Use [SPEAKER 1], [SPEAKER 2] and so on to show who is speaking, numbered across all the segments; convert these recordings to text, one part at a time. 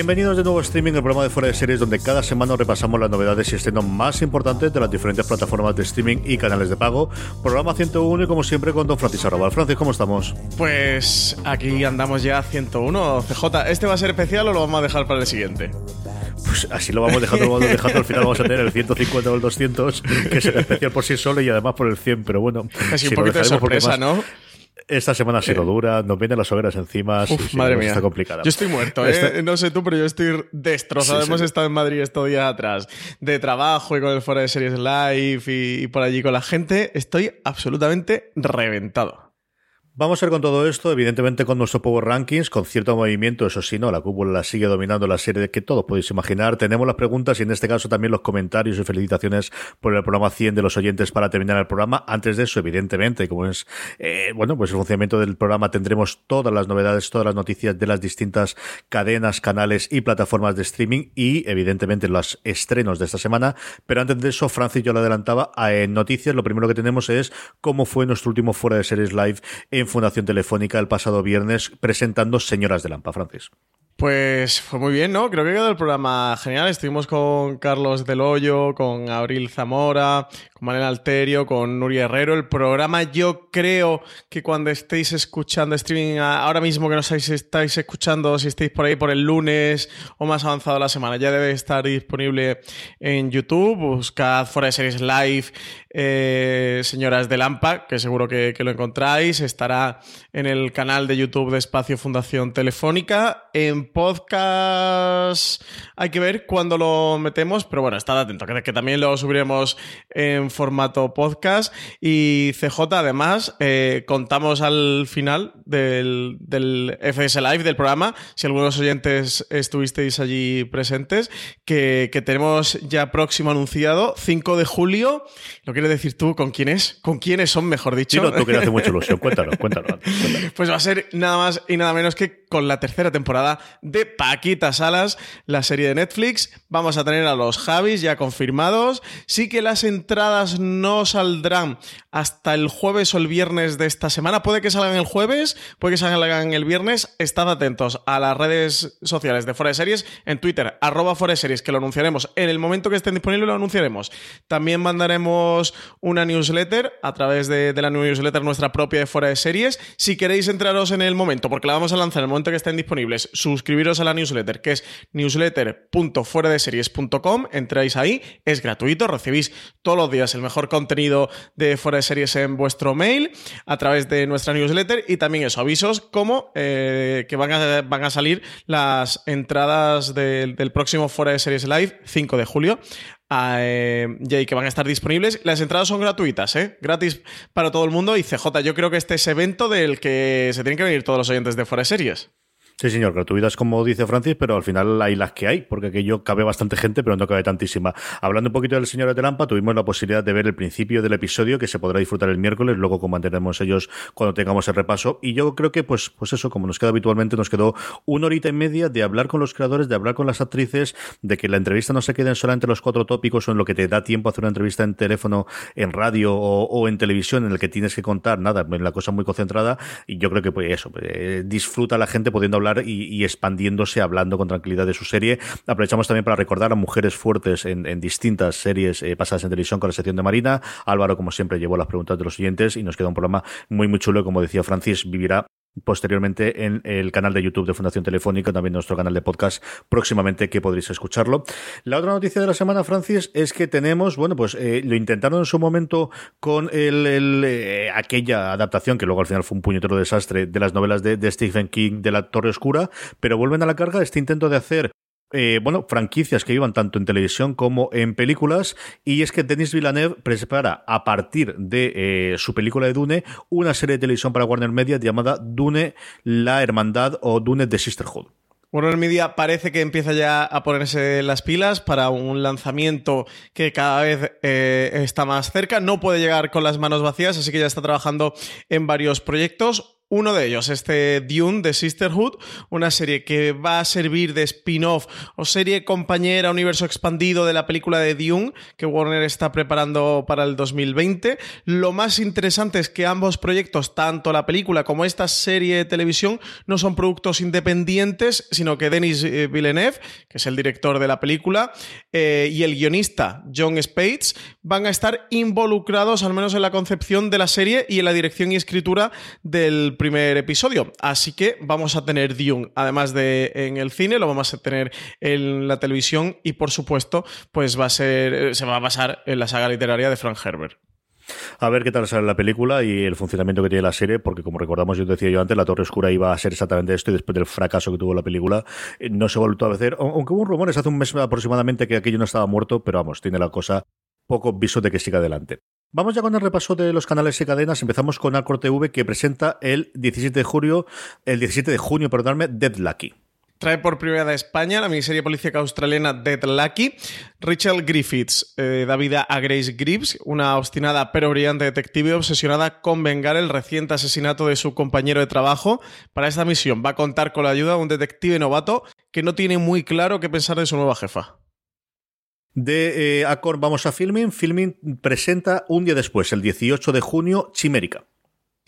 [SPEAKER 1] Bienvenidos de nuevo a Streaming, el programa de fuera de series donde cada semana repasamos las novedades y estrenos más importantes de las diferentes plataformas de streaming y canales de pago. Programa 101 y como siempre con Don Francis Arrabal. Francis, ¿cómo estamos?
[SPEAKER 2] Pues aquí andamos ya 101. CJ, ¿este va a ser especial o lo vamos a dejar para el siguiente?
[SPEAKER 1] Pues así lo vamos dejando, lo vamos dejando. Al final vamos a tener el 150 o el 200, que es el especial por sí solo y además por el 100. Pero bueno,
[SPEAKER 2] Casi
[SPEAKER 1] si
[SPEAKER 2] un poquito de sorpresa, ¿no?
[SPEAKER 1] Esta semana ha sido dura, nos vienen las hogueras encima.
[SPEAKER 2] Uf,
[SPEAKER 1] sí,
[SPEAKER 2] madre mía.
[SPEAKER 1] Está complicada.
[SPEAKER 2] Yo estoy muerto, ¿eh? No sé tú, pero yo estoy destrozado.
[SPEAKER 1] Sí.
[SPEAKER 2] Hemos estado en Madrid estos días atrás de trabajo y con el Fora de Series Live y, y por allí con la gente. Estoy absolutamente reventado.
[SPEAKER 1] Vamos a ver con todo esto, evidentemente con nuestro Power Rankings, con cierto movimiento, eso sí, no, la cúpula sigue dominando la serie que todos podéis imaginar. Tenemos las preguntas y en este caso también los comentarios y felicitaciones por el programa 100 de los oyentes para terminar el programa. Antes de eso, evidentemente, como es, eh, bueno, pues el funcionamiento del programa tendremos todas las novedades, todas las noticias de las distintas cadenas, canales y plataformas de streaming y evidentemente los estrenos de esta semana. Pero antes de eso, Francis yo lo adelantaba, eh, en noticias lo primero que tenemos es cómo fue nuestro último fuera de series live en Fundación Telefónica el pasado viernes presentando Señoras de Lampa, Francis.
[SPEAKER 2] Pues fue muy bien, ¿no? Creo que quedó el programa genial. Estuvimos con Carlos Del Hoyo, con Abril Zamora, Malena Alterio, con Nuria Herrero. El programa yo creo que cuando estéis escuchando streaming ahora mismo que no sabéis si estáis escuchando, si estáis por ahí por el lunes o más avanzado la semana, ya debe estar disponible en YouTube. Buscad Fuera de Series Live, eh, Señoras de Lampa, que seguro que lo encontráis. Estará en el canal de YouTube de Espacio Fundación Telefónica. En podcast hay que ver cuándo lo metemos, pero bueno, estad atento, que, que también lo subiremos en formato podcast. Y CJ, además, eh, contamos al final del, del FS Live, del programa, si algunos oyentes estuvisteis allí presentes, que, que tenemos ya próximo anunciado, 5 de julio. ¿Lo quieres decir tú con quién es? ¿Con quiénes son, mejor dicho?
[SPEAKER 1] Chino, tú que le hace mucha ilusión, cuéntanos, cuéntanos.
[SPEAKER 2] Pues va a ser nada más y nada menos que con la tercera temporada de Paquita Salas, la serie de Netflix. Vamos a tener a los Javis ya confirmados. Sí que las entradas no saldrán hasta el jueves o el viernes de esta semana. Puede que salgan el jueves, puede que salgan el viernes. Estad atentos a las redes sociales de Fuera de Series, en Twitter, arroba Fuera de Series, que lo anunciaremos. En el momento que estén disponibles lo anunciaremos. También mandaremos una newsletter a través de, la newsletter nuestra propia de Fuera de Series. Si queréis entraros en el momento, porque la vamos a lanzar en el momento que estén disponibles, suscribiros a la newsletter, que es newsletter.fueradeseries.com. Entráis ahí, es gratuito, recibís todos los días el mejor contenido de Fuera de Series en vuestro mail a través de nuestra newsletter y también eso, avisos como eh, que van a, van a salir las entradas del, del próximo Fuera de Series Live, 5 de julio. Eh, y que van a estar disponibles. Las entradas son gratuitas, ¿eh? Gratis para todo el mundo. Y CJ, yo creo que este es evento del que se tienen que venir todos los oyentes de Fuera de Series.
[SPEAKER 1] Sí, señor, gratuitas como dice Francis, pero al final hay las que hay, porque aquello cabe bastante gente, pero no cabe tantísima. Hablando un poquito del señor de Lampa, tuvimos la posibilidad de ver el principio del episodio que se podrá disfrutar el miércoles, luego mantenemos ellos cuando tengamos el repaso. Y yo creo que, pues, pues eso, como nos queda habitualmente, nos quedó una horita y media de hablar con los creadores, de hablar con las actrices, de que la entrevista no se quede solamente los cuatro tópicos o en lo que te da tiempo a hacer una entrevista en teléfono, en radio o, en televisión, en el que tienes que contar nada, en la cosa muy concentrada. Y yo creo que, pues, eso, eh, disfruta la gente pudiendo hablar y, expandiéndose, hablando con tranquilidad de su serie. Aprovechamos también para recordar a mujeres fuertes en, distintas series eh, pasadas en televisión con la sección de Marina. Álvaro, como siempre, llevó las preguntas de los siguientes y nos queda un programa muy, muy chulo. Como decía Francis, vivirá posteriormente en el canal de YouTube de Fundación Telefónica, también nuestro canal de podcast próximamente que podréis escucharlo. La otra noticia de la semana, Francis, es que tenemos, bueno, pues eh, lo intentaron en su momento con el, eh, aquella adaptación que luego al final fue un puñetero desastre de las novelas de, de Stephen King de la Torre Oscura, pero vuelven a la carga este intento de hacer eh, bueno, franquicias que iban tanto en televisión como en películas, y es que Denis Villeneuve prepara a partir de eh, su película de Dune una serie de televisión para Warner Media llamada Dune, la Hermandad o Dune The Sisterhood.
[SPEAKER 2] Warner Media parece que empieza ya a ponerse las pilas para un lanzamiento que cada vez eh, está más cerca. No puede llegar con las manos vacías, así que ya está trabajando en varios proyectos. Uno de ellos, este Dune de Sisterhood, una serie que va a servir de spin-off o serie compañera, universo expandido de la película de Dune que Warner está preparando para el 2020. Lo más interesante es que ambos proyectos, tanto la película como esta serie de televisión, no son productos independientes, sino que Denis eh, Villeneuve, que es el director de la película, eh, y el guionista John Spates van a estar involucrados al menos en la concepción de la serie y en la dirección y escritura del primer episodio. Así que vamos a tener Dune, además de en el cine, lo vamos a tener en la televisión y por supuesto, pues va a ser, eh, se va a basar en la saga literaria de Frank Herbert.
[SPEAKER 1] A ver qué tal sale la película y el funcionamiento que tiene la serie, porque como recordamos, yo decía yo antes, La Torre Oscura iba a ser exactamente esto y después del fracaso que tuvo la película, eh, no se vuelto a hacer. Aunque hubo rumores hace un mes aproximadamente que aquello no estaba muerto, pero vamos, tiene la cosa poco viso de que siga adelante. Vamos ya con el repaso de los canales y cadenas. Empezamos con Alcor TV que presenta el 17 de junio, el 17 de junio, perdonadme, Dead Lucky.
[SPEAKER 2] Trae por primera vez a España la miniserie policíaca australiana Dead Lucky. Rachel Griffiths eh, da vida a Grace Gribbs, una obstinada pero brillante detective obsesionada con vengar el reciente asesinato de su compañero de trabajo. Para esta misión va a contar con la ayuda de un detective novato que no tiene muy claro qué pensar de su nueva jefa
[SPEAKER 1] de eh, vamos a Filming. Filming presenta un día después, el 18 de junio, Chimérica.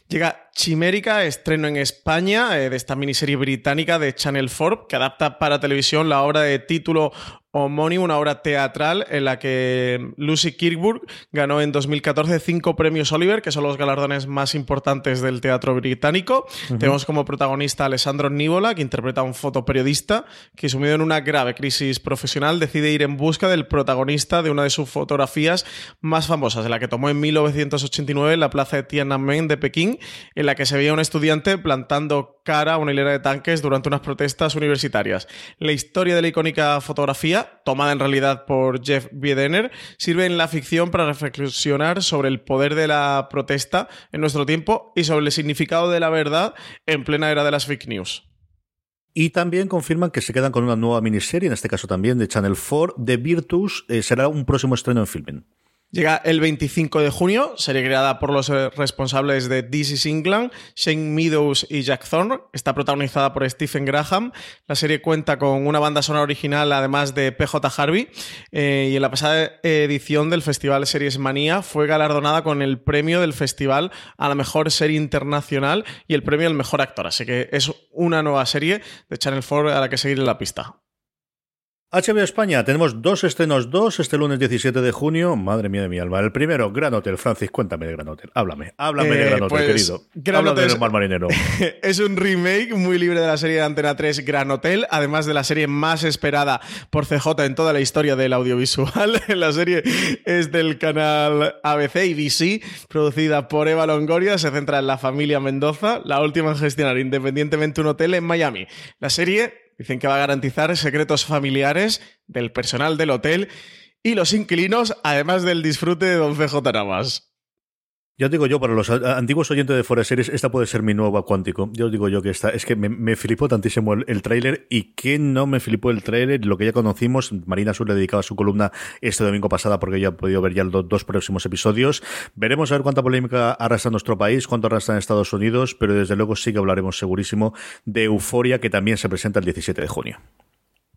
[SPEAKER 2] Llega Chimérica, estreno en España eh, de esta miniserie británica de Channel 4 que adapta para televisión la obra de título homónimo, una obra teatral en la que Lucy Kirkburg ganó en 2014 cinco premios Oliver, que son los galardones más importantes del teatro británico. Tenemos como protagonista a Alessandro Nívola, que interpreta a un fotoperiodista que, sumido en una grave crisis profesional, decide ir en busca del protagonista de una de sus fotografías más famosas, de la que tomó en 1989 en la plaza de Tiananmen de Pekín, en la que se veía un estudiante plantando cara a una hilera de tanques durante unas protestas universitarias. La historia de la icónica fotografía tomada en realidad por Jeff Biedener, sirve en la ficción para reflexionar sobre el poder de la protesta en nuestro tiempo y sobre el significado de la verdad en plena era de las fake news.
[SPEAKER 1] Y también confirman que se quedan con una nueva miniserie, en este caso también de Channel 4, de Virtus, eh, será un próximo estreno en filming.
[SPEAKER 2] Llega el 25 de junio, serie creada por los eh, responsables de This is England, Shane Meadows y Jack Thorne. Está protagonizada por Stephen Graham. La serie cuenta con una banda sonora original, además de PJ Harvey. Eh, y en la pasada edición del Festival Series Manía fue galardonada con el premio del festival a la mejor serie internacional y el premio al mejor actor. Así que es una nueva serie de Channel 4 a la que seguir en la pista.
[SPEAKER 1] HBO España, tenemos dos estrenos, dos este lunes 17 de junio. Madre mía de mi alma. El primero, Gran Hotel. Francis, cuéntame de Gran Hotel. Háblame, háblame de Gran Hotel, pues, querido.
[SPEAKER 2] Gran
[SPEAKER 1] Hotel
[SPEAKER 2] del Mar Marinero. es un remake muy libre de la serie de Antena 3 Gran Hotel, además de la serie más esperada por CJ en toda la historia del audiovisual. la serie es del canal ABC y producida por Eva Longoria. Se centra en la familia Mendoza, la última en gestionar independientemente un hotel en Miami. La serie Dicen que va a garantizar secretos familiares del personal del hotel y los inquilinos, además del disfrute de Don CJ Navas.
[SPEAKER 1] Ya os digo yo, para los antiguos oyentes de Forest Series, esta puede ser mi nueva cuántico. Yo os digo yo que esta, es que me, me flipó tantísimo el, el tráiler y que no me flipó el tráiler, lo que ya conocimos. Marina Sur le dedicaba su columna este domingo pasada porque ya he podido ver ya los dos próximos episodios. Veremos a ver cuánta polémica arrastra nuestro país, cuánto arrastra en Estados Unidos, pero desde luego sí que hablaremos segurísimo de Euforia, que también se presenta el 17 de junio.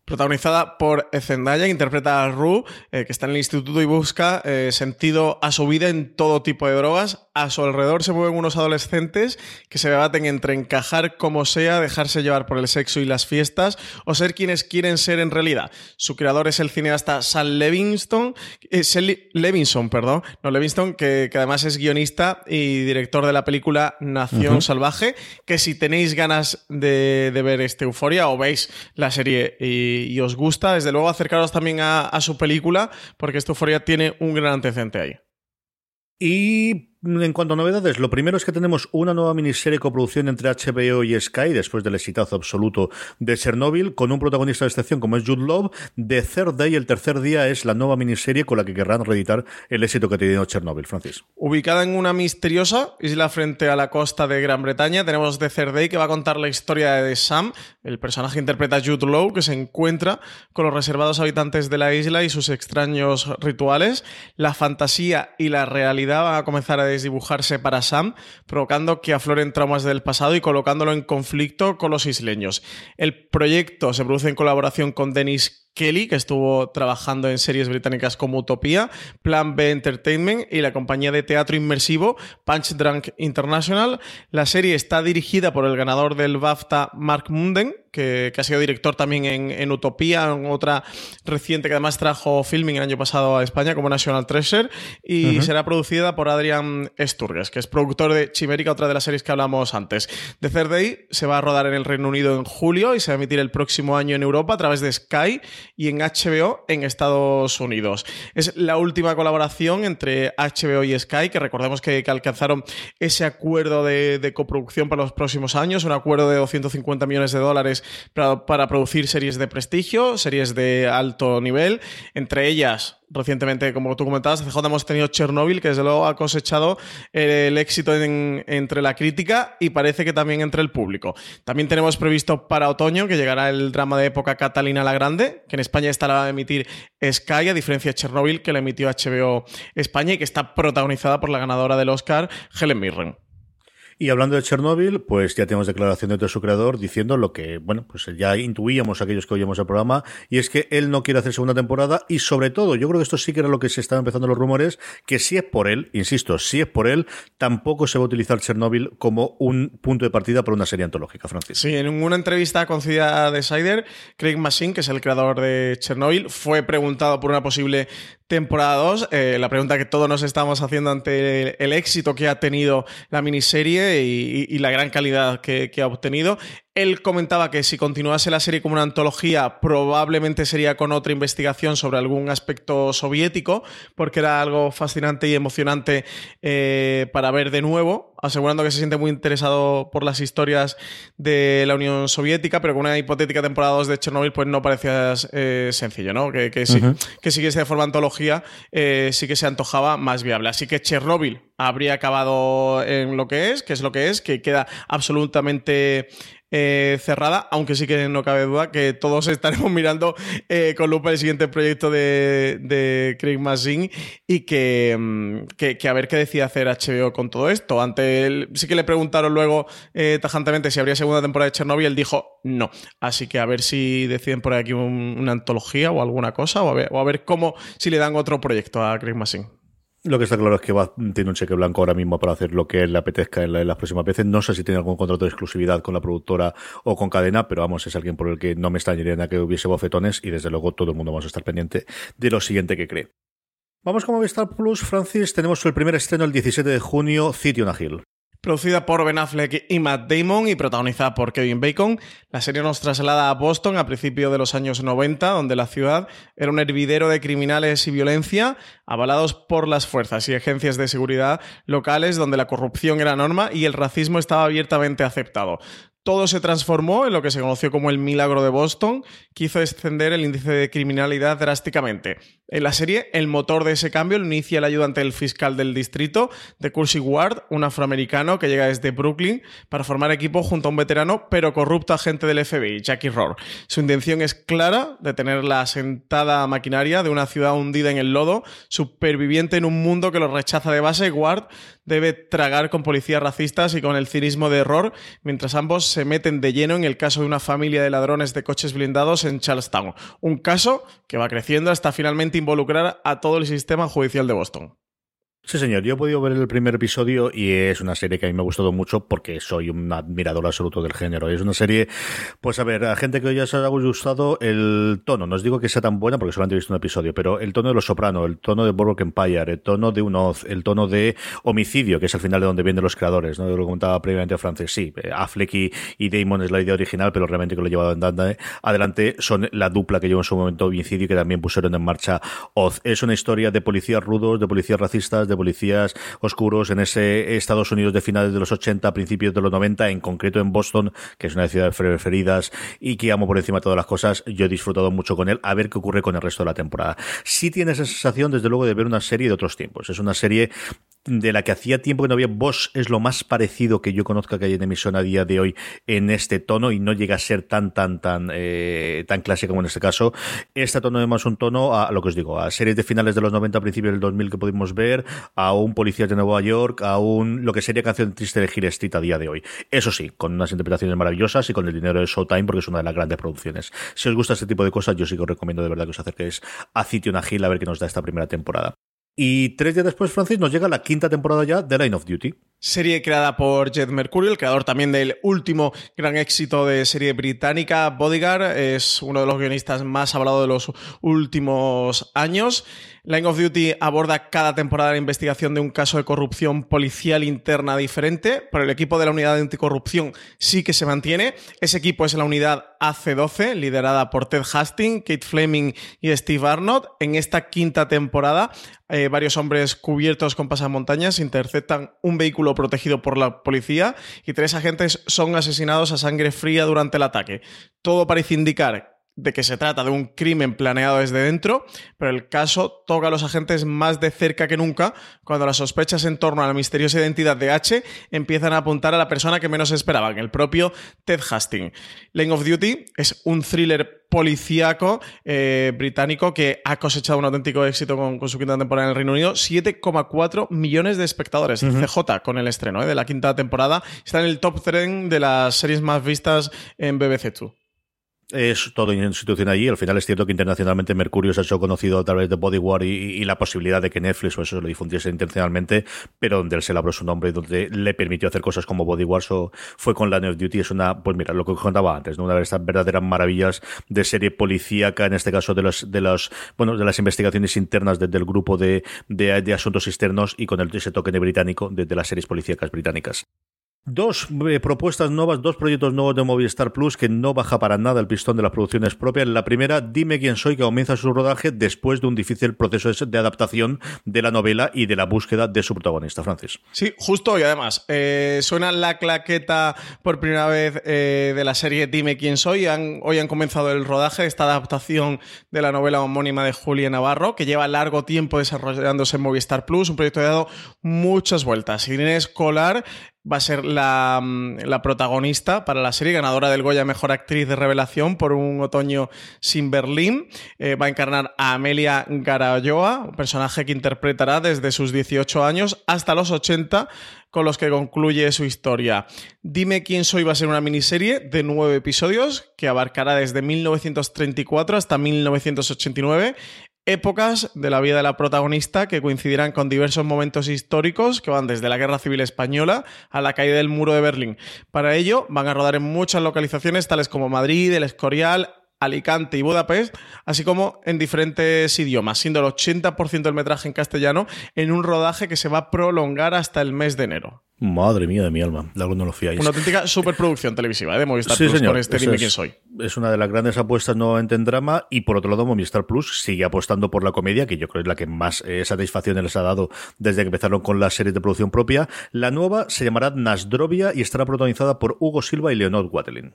[SPEAKER 2] Protagonizada por Zendaya, que interpreta a Rue, eh, que está en el instituto y busca eh, sentido a su vida en todo tipo de drogas. A su alrededor se mueven unos adolescentes que se debaten entre encajar como sea, dejarse llevar por el sexo y las fiestas, o ser quienes quieren ser en realidad. Su creador es el cineasta Sam Levinson, eh, Levinson, perdón, no Levinson, que, que además es guionista y director de la película Nación Salvaje, que si tenéis ganas de, de ver este Euforia o veis la serie y, y os gusta, desde luego acercaros también a, a su película, porque esta Euforia tiene un gran antecedente ahí.
[SPEAKER 1] Y en cuanto a novedades, lo primero es que tenemos una nueva miniserie coproducción entre HBO y Sky, después del exitazo absoluto de Chernobyl, con un protagonista de excepción como es Jude Love. The Third Day, el tercer día, es la nueva miniserie con la que querrán reeditar el éxito que ha tenido Chernobyl, Francis.
[SPEAKER 2] Ubicada en una misteriosa isla frente a la costa de Gran Bretaña, tenemos The Third Day que va a contar la historia de Sam, el personaje que interpreta Jude Law, que se encuentra con los reservados habitantes de la isla y sus extraños rituales. La fantasía y la realidad van a comenzar a desdibujarse para Sam, provocando que afloren traumas del pasado y colocándolo en conflicto con los isleños. El proyecto se produce en colaboración con Dennis Kelly, que estuvo trabajando en series británicas como Utopía, Plan B Entertainment y la compañía de teatro inmersivo Punch Drunk International. La serie está dirigida por el ganador del BAFTA, Mark Munden, que, que ha sido director también en, en, Utopía, en otra reciente que además trajo filming el año pasado a España como National Treasure, y uh -huh. será producida por Adrian Sturges, que es productor de Chimérica, otra de las series que hablamos antes. The Third Day se va a rodar en el Reino Unido en julio y se va a emitir el próximo año en Europa a través de Sky y en HBO en Estados Unidos. Es la última colaboración entre HBO y Sky, que recordemos que, alcanzaron ese acuerdo de, coproducción para los próximos años, un acuerdo de 250 millones de dólares para producir series de prestigio, series de alto nivel, entre ellas recientemente, como tú comentabas, CJ hemos tenido Chernobyl, que desde luego ha cosechado el éxito en, entre la crítica y parece que también entre el público. También tenemos previsto para otoño que llegará el drama de época Catalina la Grande, que en España estará a emitir Sky, a diferencia de Chernobyl, que la emitió HBO España y que está protagonizada por la ganadora del Oscar, Helen Mirren.
[SPEAKER 1] Y hablando de Chernobyl, pues ya tenemos declaraciones de su creador diciendo lo que, bueno, pues ya intuíamos aquellos que oíamos el programa, y es que él no quiere hacer segunda temporada, y sobre todo, yo creo que esto sí que era lo que se estaban empezando los rumores, que si es por él, insisto, si es por él, tampoco se va a utilizar Chernobyl como un punto de partida para una serie antológica, Francis.
[SPEAKER 2] Sí, en una entrevista concedida a Decider, Craig Machine, que es el creador de Chernobyl, fue preguntado por una posible temporada 2, eh, la pregunta que todos nos estamos haciendo ante el éxito que ha tenido la miniserie y, la gran calidad que, que, ha obtenido. Él comentaba que si continuase la serie como una antología, probablemente sería con otra investigación sobre algún aspecto soviético, porque era algo fascinante y emocionante eh, para ver de nuevo, asegurando que se siente muy interesado por las historias de la Unión Soviética, pero con una hipotética temporada 2 de Chernobyl, pues no parecía eh, sencillo, ¿no? Que, que, sí, uh -huh. que siguiese de forma antología, eh, sí que se antojaba más viable. Así que Chernobyl habría acabado en lo que es, que es lo que es, que queda absolutamente eh, cerrada, aunque sí que no cabe duda que todos estaremos mirando eh, con lupa el siguiente proyecto de, de Craig Mazin y que, que, que, a ver qué decide hacer HBO con todo esto. Ante él, sí que le preguntaron luego eh, tajantemente si habría segunda temporada de Chernobyl, él dijo no. Así que a ver si deciden por aquí un, una antología o alguna cosa, o a, ver, o a ver cómo, si le dan otro proyecto a Craig Mazin.
[SPEAKER 1] Lo que está claro es que va, tiene un cheque blanco ahora mismo para hacer lo que le apetezca en, la, en, las próximas veces. No sé si tiene algún contrato de exclusividad con la productora o con cadena, pero vamos, es alguien por el que no me extrañaría que hubiese bofetones y desde luego todo el mundo vamos a estar pendiente de lo siguiente que cree. Vamos con Movistar Plus, Francis. Tenemos el primer estreno el 17 de junio, City on a Hill.
[SPEAKER 2] Producida por Ben Affleck y Matt Damon y protagonizada por Kevin Bacon, la serie nos traslada a Boston a principios de los años 90, donde la ciudad era un hervidero de criminales y violencia, avalados por las fuerzas y agencias de seguridad locales, donde la corrupción era norma y el racismo estaba abiertamente aceptado. Todo se transformó en lo que se conoció como el milagro de Boston, que hizo descender el índice de criminalidad drásticamente. En la serie, el motor de ese cambio lo inicia el ayudante del fiscal del distrito, de Cursey Ward, un afroamericano que llega desde Brooklyn para formar equipo junto a un veterano pero corrupto agente del FBI, Jackie Rohr. Su intención es clara de tener la asentada maquinaria de una ciudad hundida en el lodo, superviviente en un mundo que lo rechaza de base. Ward debe tragar con policías racistas y con el cinismo de error, mientras ambos se meten de lleno en el caso de una familia de ladrones de coches blindados en Charlestown. Un caso que va creciendo hasta finalmente involucrar a todo el sistema judicial de Boston.
[SPEAKER 1] Sí, señor. Yo he podido ver el primer episodio y es una serie que a mí me ha gustado mucho porque soy un admirador absoluto del género. Es una serie, pues a ver, a gente que hoy se ha gustado el tono. No os digo que sea tan buena porque solamente he visto un episodio, pero el tono de Los Soprano, el tono de Boardwalk Empire, el tono de un Oz, el tono de Homicidio, que es al final de donde vienen los creadores, ¿no? Yo lo comentaba previamente Francis. Sí, eh, Affleck y, Damon es la idea original, pero realmente que lo he llevado en adelante son la dupla que llevó en su momento Homicidio y que también pusieron en marcha Oz. Es una historia de policías rudos, de policías racistas, de policías oscuros en ese Estados Unidos de finales de los 80, principios de los 90, en concreto en Boston, que es una de mis ciudades preferidas y que amo por encima de todas las cosas. Yo he disfrutado mucho con él, a ver qué ocurre con el resto de la temporada. Sí tiene esa sensación, desde luego, de ver una serie de otros tiempos. Es una serie de la que hacía tiempo que no había. Bosch es lo más parecido que yo conozca que hay en emisión a día de hoy en este tono y no llega a ser tan, tan, tan, eh, tan clásico como en este caso. Este tono es más un tono a, lo que os digo, a series de finales de los 90, principios del 2000 que pudimos ver, a un policía de Nueva York, a un, lo que sería canción triste de Hill Street a día de hoy. Eso sí, con unas interpretaciones maravillosas y con el dinero de Showtime porque es una de las grandes producciones. Si os gusta este tipo de cosas, yo sí que os recomiendo de verdad que os acerquéis a City Hill a ver qué nos da esta primera temporada. Y tres días después, Francis, nos llega la quinta temporada ya de Line of Duty.
[SPEAKER 2] Serie creada por Jed Mercury, el creador también del último gran éxito de serie británica, Bodyguard. Es uno de los guionistas más hablados de los últimos años. Line of Duty aborda cada temporada la investigación de un caso de corrupción policial interna diferente, pero el equipo de la unidad de anticorrupción sí que se mantiene. Ese equipo es la unidad AC12, liderada por Ted Hastings, Kate Fleming y Steve Arnott. En esta quinta temporada, eh, varios hombres cubiertos con pasamontañas interceptan un vehículo protegido por la policía y tres agentes son asesinados a sangre fría durante el ataque. Todo parece indicar de que se trata de un crimen planeado desde dentro, pero el caso toca a los agentes más de cerca que nunca cuando las sospechas en torno a la misteriosa identidad de H empiezan a apuntar a la persona que menos esperaban, el propio Ted Hastings. Lane of Duty es un thriller policíaco eh, británico que ha cosechado un auténtico éxito con, su quinta temporada en el Reino Unido. 7,4 millones de espectadores. CJ con el estreno eh, de la quinta temporada. Está en el top 3 de las series más vistas en BBC Two
[SPEAKER 1] es todo institución allí. Al final es cierto que internacionalmente Mercurio se ha hecho conocido a través de Bodyguard y, y, la posibilidad de que Netflix o eso lo difundiese intencionalmente, pero donde él se labró su nombre y donde le permitió hacer cosas como Bodyguard so, fue con Line of Duty. Es una, pues mira, lo que contaba antes, ¿no? una de estas verdaderas maravillas de serie policíaca, en este caso de los, de los, bueno, de las investigaciones internas desde el grupo de, asuntos externos y con el, ese toque británico de las series policíacas británicas. Dos eh, propuestas nuevas, dos proyectos nuevos de Movistar Plus que no baja para nada el pistón de las producciones propias. La primera, Dime quién soy, que comienza su rodaje después de un difícil proceso de adaptación de la novela y de la búsqueda de su protagonista, Francis.
[SPEAKER 2] Sí, justo y además, eh, suena la claqueta por primera vez eh, de la serie Dime quién soy. hoy han comenzado el rodaje de esta adaptación de la novela homónima de Julia Navarro, que lleva largo tiempo desarrollándose en Movistar Plus, un proyecto que ha dado muchas vueltas. Irene Escolar va a ser la, mm, la, protagonista para la serie, ganadora del Goya Mejor Actriz de Revelación por un otoño sin Berlín. Eh, va a encarnar a Amelia Garayoa, un personaje que interpretará desde sus 18 años hasta los 80 con los que concluye su historia. Dime quién soy va a ser una miniserie de nueve episodios que abarcará desde 1934 hasta 1989 épocas de la vida de la protagonista que coincidirán con diversos momentos históricos que van desde la Guerra Civil Española a la caída del muro de Berlín. Para ello van a rodar en muchas localizaciones tales como Madrid, El Escorial, Alicante y Budapest, así como en diferentes idiomas, siendo el 80% del metraje en castellano en un rodaje que se va a prolongar hasta el mes de enero.
[SPEAKER 1] Madre mía de mi alma, de algo no lo fiáis.
[SPEAKER 2] Una auténtica superproducción televisiva ¿eh? de Movistar
[SPEAKER 1] Sí,
[SPEAKER 2] Plus
[SPEAKER 1] señor.
[SPEAKER 2] con este Dime
[SPEAKER 1] es-
[SPEAKER 2] quién soy.
[SPEAKER 1] Es una de las grandes apuestas nuevamente en drama y por otro lado Movistar Plus sigue apostando por la comedia, que yo creo es la que más eh, satisfacciones les ha dado desde que empezaron con las series de producción propia. La nueva se llamará Nasdrovia y estará protagonizada por Hugo Silva y Leonor Watelin.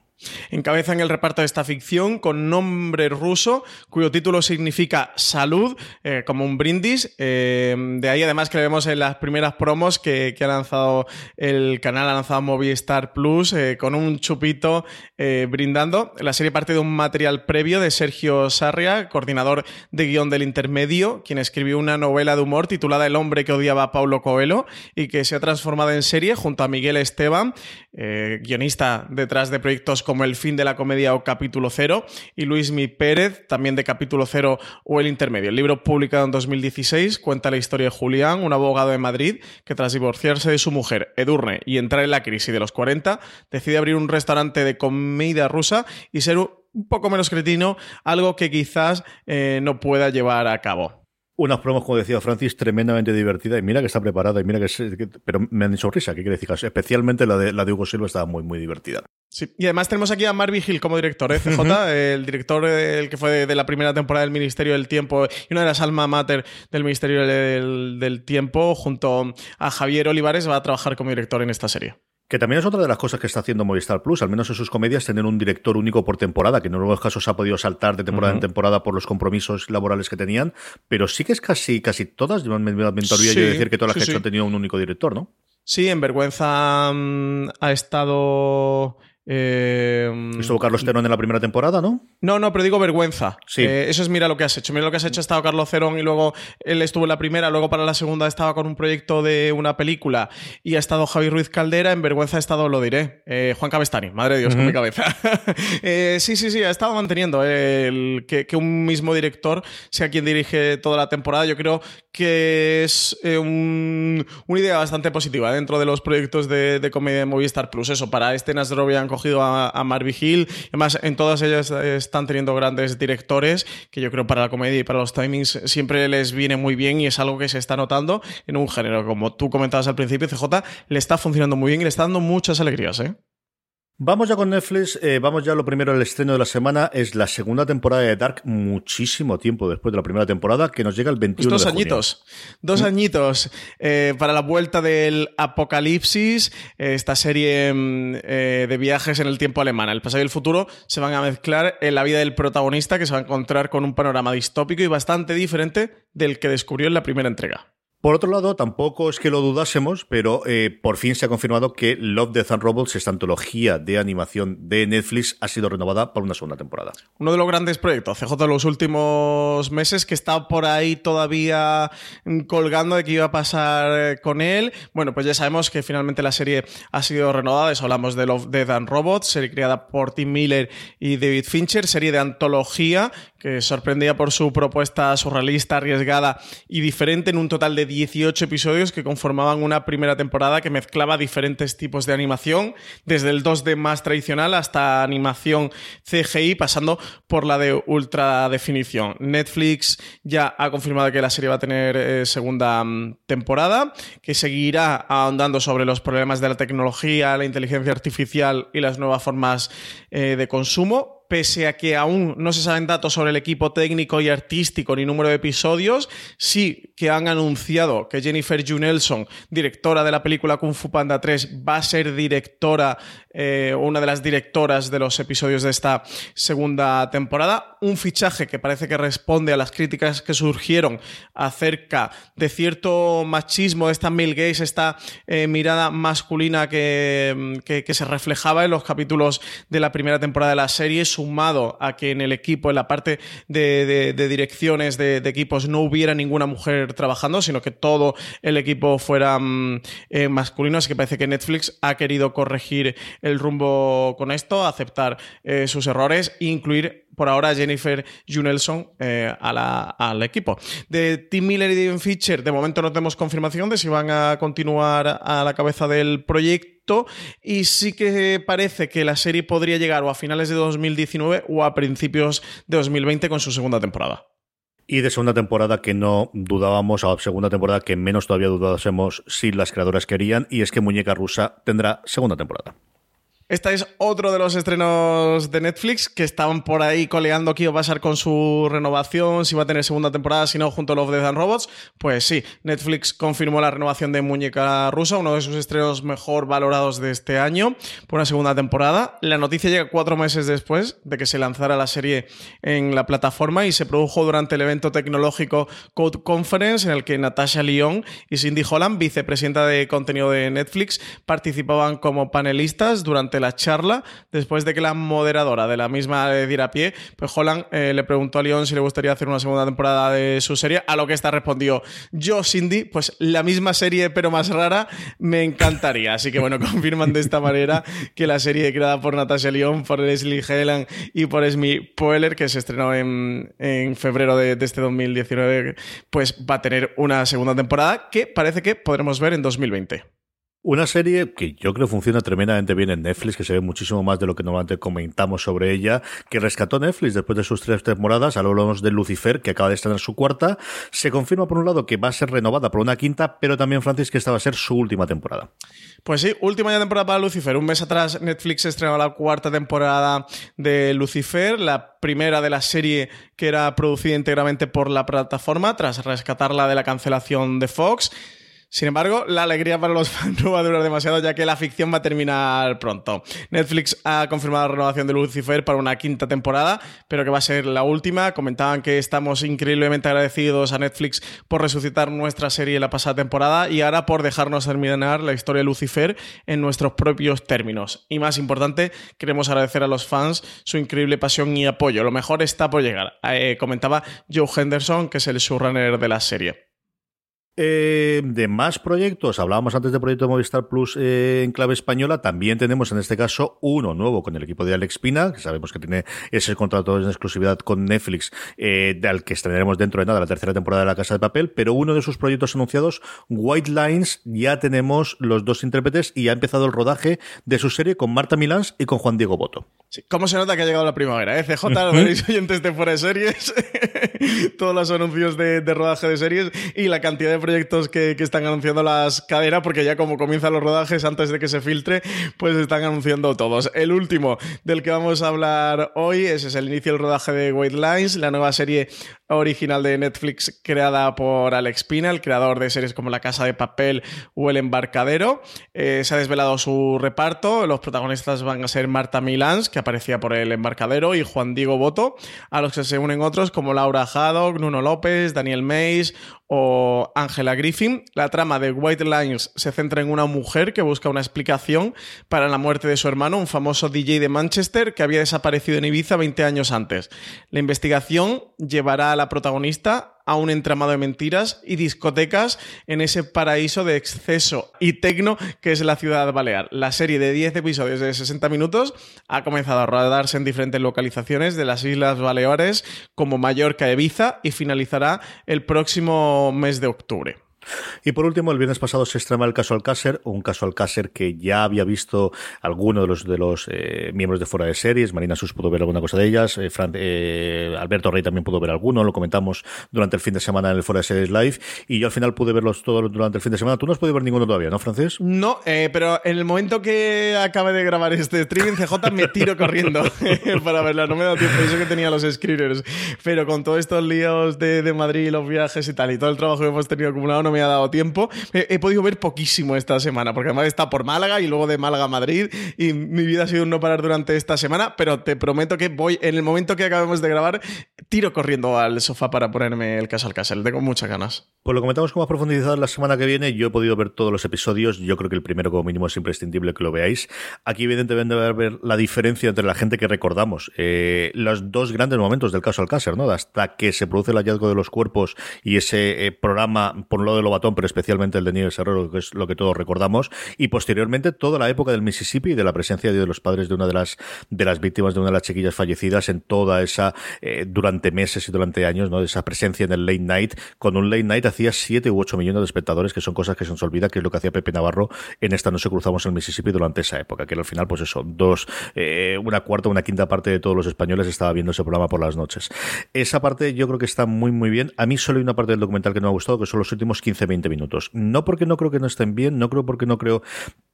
[SPEAKER 2] Encabezan el reparto de esta ficción con nombre ruso, cuyo título significa salud, eh, como un brindis. Eh, de ahí, además, que le vemos en las primeras promos que, que ha lanzado el canal, ha lanzado Movistar Plus, eh, con un chupito eh, brindando. La serie parte de un material previo de Sergio Sarria, coordinador de guion del intermedio, quien escribió una novela de humor titulada El hombre que odiaba a Paulo Coelho y que se ha transformado en serie junto a Miguel Esteban, eh, guionista detrás de proyectos como El fin de la comedia o Capítulo Cero, y Luis Mi Pérez, también de Capítulo Cero o El intermedio. El libro publicado en 2016 cuenta la historia de Julián, un abogado de Madrid que tras divorciarse de su mujer, Edurne, y entrar en la crisis de los 40, decide abrir un restaurante de comida rusa y ser un poco menos cretino, algo que quizás eh, no pueda llevar a cabo.
[SPEAKER 1] Unas promos, como decía Francis, tremendamente divertida y mira que está preparada y mira que, pero me han hecho risa, ¿qué quiere decir? Especialmente la de, la de Hugo Silva estaba muy, muy divertida.
[SPEAKER 2] Sí, y además tenemos aquí a Marvin Hill como director, ¿eh? CJ, el director el que fue de, de la primera temporada del Ministerio del Tiempo y una de las alma mater del Ministerio del, del Tiempo, junto a Javier Olivares, va a trabajar como director en esta serie.
[SPEAKER 1] Que también es otra de las cosas que está haciendo Movistar Plus, al menos en sus comedias, tener un director único por temporada, que en algunos casos ha podido saltar de temporada en temporada por los compromisos laborales que tenían, pero sí que es casi, casi todas, me me aventuraría yo
[SPEAKER 2] Sí,
[SPEAKER 1] decir que todas las
[SPEAKER 2] sí,
[SPEAKER 1] que
[SPEAKER 2] sí.
[SPEAKER 1] han tenido un único director, ¿no?
[SPEAKER 2] Sí, en Vergüenza mm, ha estado... eh,
[SPEAKER 1] Estuvo Carlos Terón en la primera temporada, ¿no?
[SPEAKER 2] No, no, pero digo vergüenza.
[SPEAKER 1] Sí.
[SPEAKER 2] Eh, eso es mira lo que has hecho. Mira lo que has hecho. Ha estado Carlos Cerón y luego él estuvo en la primera, luego para la segunda estaba con un proyecto de una película y ha estado Javi Ruiz Caldera. En vergüenza ha estado, lo diré, eh, Juan Cabestani. Madre de Dios, con mi cabeza. Eh, sí, sí, sí, ha estado manteniendo el, que, que un mismo director sea quien dirige toda la temporada. Yo creo que es eh, un- una idea bastante positiva dentro de los proyectos de, de comedia de Movistar Plus. Eso, para este Nasrovia han cogido a, a Marvin Hill. Además, en todas ellas están teniendo grandes directores que yo creo para la comedia y para los timings siempre les viene muy bien y es algo que se está notando en un género. Como tú comentabas al principio, CJ, le está funcionando muy bien y le está dando muchas alegrías, ¿eh?
[SPEAKER 1] Vamos ya con Netflix, eh, vamos ya lo primero, el estreno de la semana es la segunda temporada de Dark, muchísimo tiempo después de la primera temporada, que nos llega el 21
[SPEAKER 2] Pues dos
[SPEAKER 1] de junio.
[SPEAKER 2] añitos, dos añitos eh, para la vuelta del Apocalipsis, eh, esta serie mm, de viajes en el tiempo alemana. El pasado y el futuro se van a mezclar en la vida del protagonista que se va a encontrar con un panorama distópico y bastante diferente del que descubrió en la primera entrega.
[SPEAKER 1] Por otro lado, tampoco es que lo dudásemos, pero eh, por fin se ha confirmado que Love, Death and Robots, esta antología de animación de Netflix, ha sido renovada para una segunda temporada.
[SPEAKER 2] Uno de los grandes proyectos, CJ, de los últimos meses, que está por ahí todavía mm, colgando de qué iba a pasar eh, con él. Bueno, pues ya sabemos que finalmente la serie ha sido renovada. Eso hablamos de Love, Death and Robots, serie creada por Tim Miller y David Fincher, serie de antología que sorprendía por su propuesta surrealista, arriesgada y diferente en un total de 18 episodios que conformaban una primera temporada que mezclaba diferentes tipos de animación, desde el 2D más tradicional hasta animación CGI, pasando por la de ultra definición. Netflix ya ha confirmado que la serie va a tener eh, segunda mm, temporada, que seguirá ahondando sobre los problemas de la tecnología, la inteligencia artificial y las nuevas formas eh, de consumo pese a que aún no se saben datos sobre el equipo técnico y artístico ni número de episodios, sí que han anunciado que Jennifer June Nelson, directora de la película Kung Fu Panda 3, va a ser directora, eh, una de las directoras de los episodios de esta segunda temporada. Un fichaje que parece que responde a las críticas que surgieron acerca de cierto machismo, de esta male gaze, esta eh, mirada masculina que se reflejaba en los capítulos de la primera temporada de la serie, sumado a que en el equipo, en la parte de, de- de direcciones de, de equipos, no hubiera ninguna mujer trabajando, sino que todo el equipo fuera mm, eh, masculino. Así que parece que Netflix ha querido corregir el rumbo con esto, aceptar eh, sus errores e incluir por ahora Jennifer Junelson eh, al equipo. De Tim Miller y David Fincher, de momento no tenemos confirmación de si van a continuar a la cabeza del proyecto y sí que parece que la serie podría llegar o a finales de 2019 o a principios de 2020 con su segunda temporada.
[SPEAKER 1] Y de segunda temporada que no dudábamos, a segunda temporada que menos todavía dudásemos si las creadoras querían, y es que Muñeca Rusa tendrá segunda temporada.
[SPEAKER 2] Este es otro de los estrenos de Netflix que estaban por ahí coleando qué iba a pasar con su renovación, si va a tener segunda temporada, si no, junto a Love, Death and Robots. Pues sí, Netflix confirmó la renovación de Muñeca Rusa, uno de sus estrenos mejor valorados de este año, por una segunda temporada. La noticia llega cuatro meses después de que se lanzara la serie en la plataforma y se produjo durante el evento tecnológico Code Conference, en el que Natasha Lyon y Cindy Holland, vicepresidenta de contenido de Netflix, participaban como panelistas durante la charla, después de que la moderadora de la misma le diera pie, pues Holland eh, le preguntó a León si le gustaría hacer una segunda temporada de su serie, a lo que esta respondió, yo Cindy, pues la misma serie pero más rara, me encantaría. Así que bueno, confirman de esta manera que la serie creada por Natasha León, por Leslie Helen y por Esme Poehler, que se estrenó en, febrero de, de este 2019, pues va a tener una segunda temporada que parece que podremos ver en 2020.
[SPEAKER 1] Una serie que yo creo funciona tremendamente bien en Netflix, que se ve muchísimo más de lo que normalmente comentamos sobre ella, que rescató Netflix después de sus tres temporadas. Hablamos de Lucifer, que acaba de estrenar su cuarta. Se confirma, por un lado, que va a ser renovada por una quinta, pero también, Francis, que esta va a ser su última temporada.
[SPEAKER 2] Pues sí, última temporada para Lucifer. Un mes atrás Netflix estrenó la cuarta temporada de Lucifer, la primera de la serie que era producida íntegramente por la plataforma, tras rescatarla de la cancelación de Fox. Sin embargo, la alegría para los fans no va a durar demasiado ya que la ficción va a terminar pronto. Netflix ha confirmado la renovación de Lucifer para una quinta temporada, pero que va a ser la última. Comentaban que estamos increíblemente agradecidos a Netflix por resucitar nuestra serie la pasada temporada y ahora por dejarnos terminar la historia de Lucifer en nuestros propios términos. Y más importante, queremos agradecer a los fans su increíble pasión y apoyo. Lo mejor está por llegar, eh, comentaba Joe Henderson, que es el showrunner de la serie.
[SPEAKER 1] Eh, de más proyectos, hablábamos antes del proyecto de Movistar Plus eh, en clave española, también tenemos en este caso uno nuevo con el equipo de Alex Pina, que sabemos que tiene ese contrato en exclusividad con Netflix, eh, del que estrenaremos dentro de nada la tercera temporada de La Casa de Papel, pero uno de sus proyectos anunciados, White Lines, ya tenemos los dos intérpretes y ha empezado el rodaje de su serie con Marta Milans y con Juan Diego Boto.
[SPEAKER 2] ¿Cómo se nota que ha llegado la primavera? Eh? CJ, lo veréis oyentes de fuera de series, todos los anuncios de, de rodaje de series y la cantidad de proyectos que, están anunciando las cadenas, porque ya como comienzan los rodajes antes de que se filtre, pues están anunciando todos. El último del que vamos a hablar hoy ese es el inicio del rodaje de White Lines, la nueva serie original de Netflix creada por Alex Pina, el creador de series como La Casa de Papel o El Embarcadero. Eh, se ha desvelado su reparto. Los protagonistas van a ser Marta Milans, que aparecía por El Embarcadero, y Juan Diego Boto, a los que se unen otros como Laura Haddock, Nuno López, Daniel Mays o Angela Griffin. La trama de White Lines se centra en una mujer que busca una explicación para la muerte de su hermano, un famoso DJ de Manchester que había desaparecido en Ibiza 20 años antes. La investigación llevará a la protagonista a un entramado de mentiras y discotecas en ese paraíso de exceso y tecno que es la ciudad balear. La serie de 10 episodios de 60 minutos ha comenzado a rodarse en diferentes localizaciones de las Islas Baleares como Mallorca, Ibiza y finalizará el próximo mes de octubre.
[SPEAKER 1] Y por último, el viernes pasado se estrenó el caso Alcácer, un caso Alcácer que ya había visto alguno de los eh, miembros de fuera de series. Marina Sus pudo ver alguna cosa de ellas. Eh, eh, Alberto Rey también pudo ver alguno. Lo comentamos durante el fin de semana en el fuera de series live. Y yo al final pude verlos todos durante el fin de semana. Tú no has podido ver ninguno todavía, ¿no, Francés?
[SPEAKER 2] No, pero en el momento que acabe de grabar este streaming, CJ me tiro corriendo para verla. No me da tiempo. Eso que tenía los screeners. Pero con todos estos líos de, de Madrid, los viajes y tal, y todo el trabajo que hemos tenido acumulado, no me ha dado tiempo. He, podido ver poquísimo esta semana, porque además está por Málaga y luego de Málaga a Madrid, y mi vida ha sido un no parar durante esta semana, pero te prometo que voy, en el momento que acabemos de grabar, tiro corriendo al sofá para ponerme el caso al castle. Tengo muchas ganas.
[SPEAKER 1] Pues lo comentamos con más profundidad la semana que viene. Yo he podido ver todos los episodios. Yo creo que el primero, como mínimo, es imprescindible que lo veáis. Aquí, evidentemente, a ver la diferencia entre la gente que recordamos. Eh, los dos grandes momentos del caso Alcácer, ¿no? Hasta que se produce el hallazgo de los cuerpos y ese eh, programa, por un lado de Lobatón, pero especialmente el de Nieves Herrero, que es lo que todos recordamos. Y posteriormente, toda la época del Mississippi y de la presencia de los padres de una de las, de las víctimas, de una de las chiquillas fallecidas en toda esa, eh, durante meses y durante años, ¿no? Esa presencia en el late night. Con un late night hacía 7 u 8 millones de espectadores, que son cosas que se nos olvida, que es lo que hacía Pepe Navarro en esta Noche Cruzamos el Mississippi durante esa época, que al final, pues eso, dos, eh, una cuarta, una quinta parte de todos los españoles estaba viendo ese programa por las noches. Esa parte yo creo que está muy, muy bien. A mí solo hay una parte del documental que no me ha gustado, que son los últimos 15-20 minutos. No porque no creo que no estén bien, no creo porque no creo,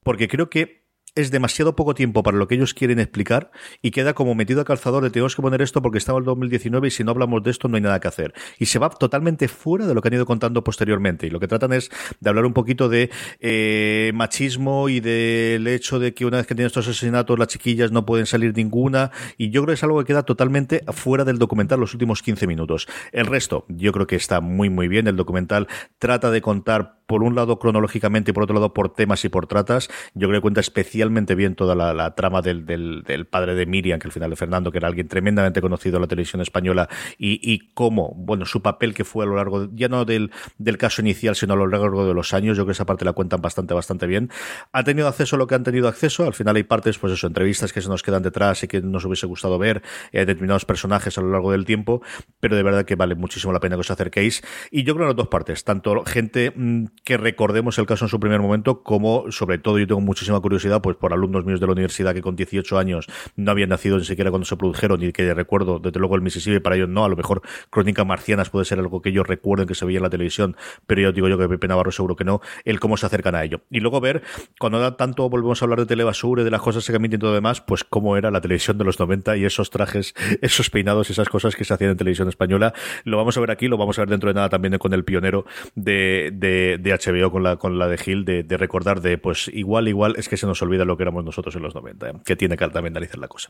[SPEAKER 1] porque creo que es demasiado poco tiempo para lo que ellos quieren explicar y queda como metido a calzador de tenemos que poner esto porque estaba el 2019 y si no hablamos de esto no hay nada que hacer. Y se va totalmente fuera de lo que han ido contando posteriormente. Y lo que tratan es de hablar un poquito de eh, machismo y del hecho de que una vez que tienen estos asesinatos las chiquillas no pueden salir ninguna. Y yo creo que es algo que queda totalmente fuera del documental los últimos 15 minutos. El resto, yo creo que está muy muy bien. El documental trata de contar por un lado cronológicamente y por otro lado por temas y por tratas. Yo creo que cuenta especialmente bien toda la, trama del, del, padre de Miriam, que al final de Fernando, que era alguien tremendamente conocido en la televisión española, y, cómo, bueno, su papel que fue a lo largo, ya no del, del caso inicial, sino a lo largo de los años. Yo creo que esa parte la cuentan bastante, bastante bien. Ha tenido acceso a lo que han tenido acceso. Al final hay partes, pues eso, entrevistas que se nos quedan detrás y que nos hubiese gustado ver, eh, determinados personajes a lo largo del tiempo, pero de verdad que vale muchísimo la pena que os acerquéis. Y yo creo en las dos partes, tanto gente mm, que recordemos el caso en su primer momento, como sobre todo yo tengo muchísima curiosidad, pues por alumnos míos de la universidad que con 18 años no habían nacido ni siquiera cuando se produjeron, y que recuerdo, desde luego el Mississippi para ellos no, a lo mejor Crónicas Marcianas puede ser algo que ellos recuerden que se veía en la televisión, pero yo digo yo que Pepe Navarro seguro que no, el cómo se acercan a ello. Y luego ver, cuando da tanto volvemos a hablar de telebasura y de las cosas que emiten y todo demás, pues cómo era la televisión de los 90 y esos trajes, esos peinados, esas cosas que se hacían en televisión española. Lo vamos a ver aquí, lo vamos a ver dentro de nada también con el pionero de, de, de HBO con la, con la de Gil, de, de, recordar de, pues igual, igual, es que se nos olvida lo que éramos nosotros en los 90, ¿eh? que tiene que también analizar la cosa.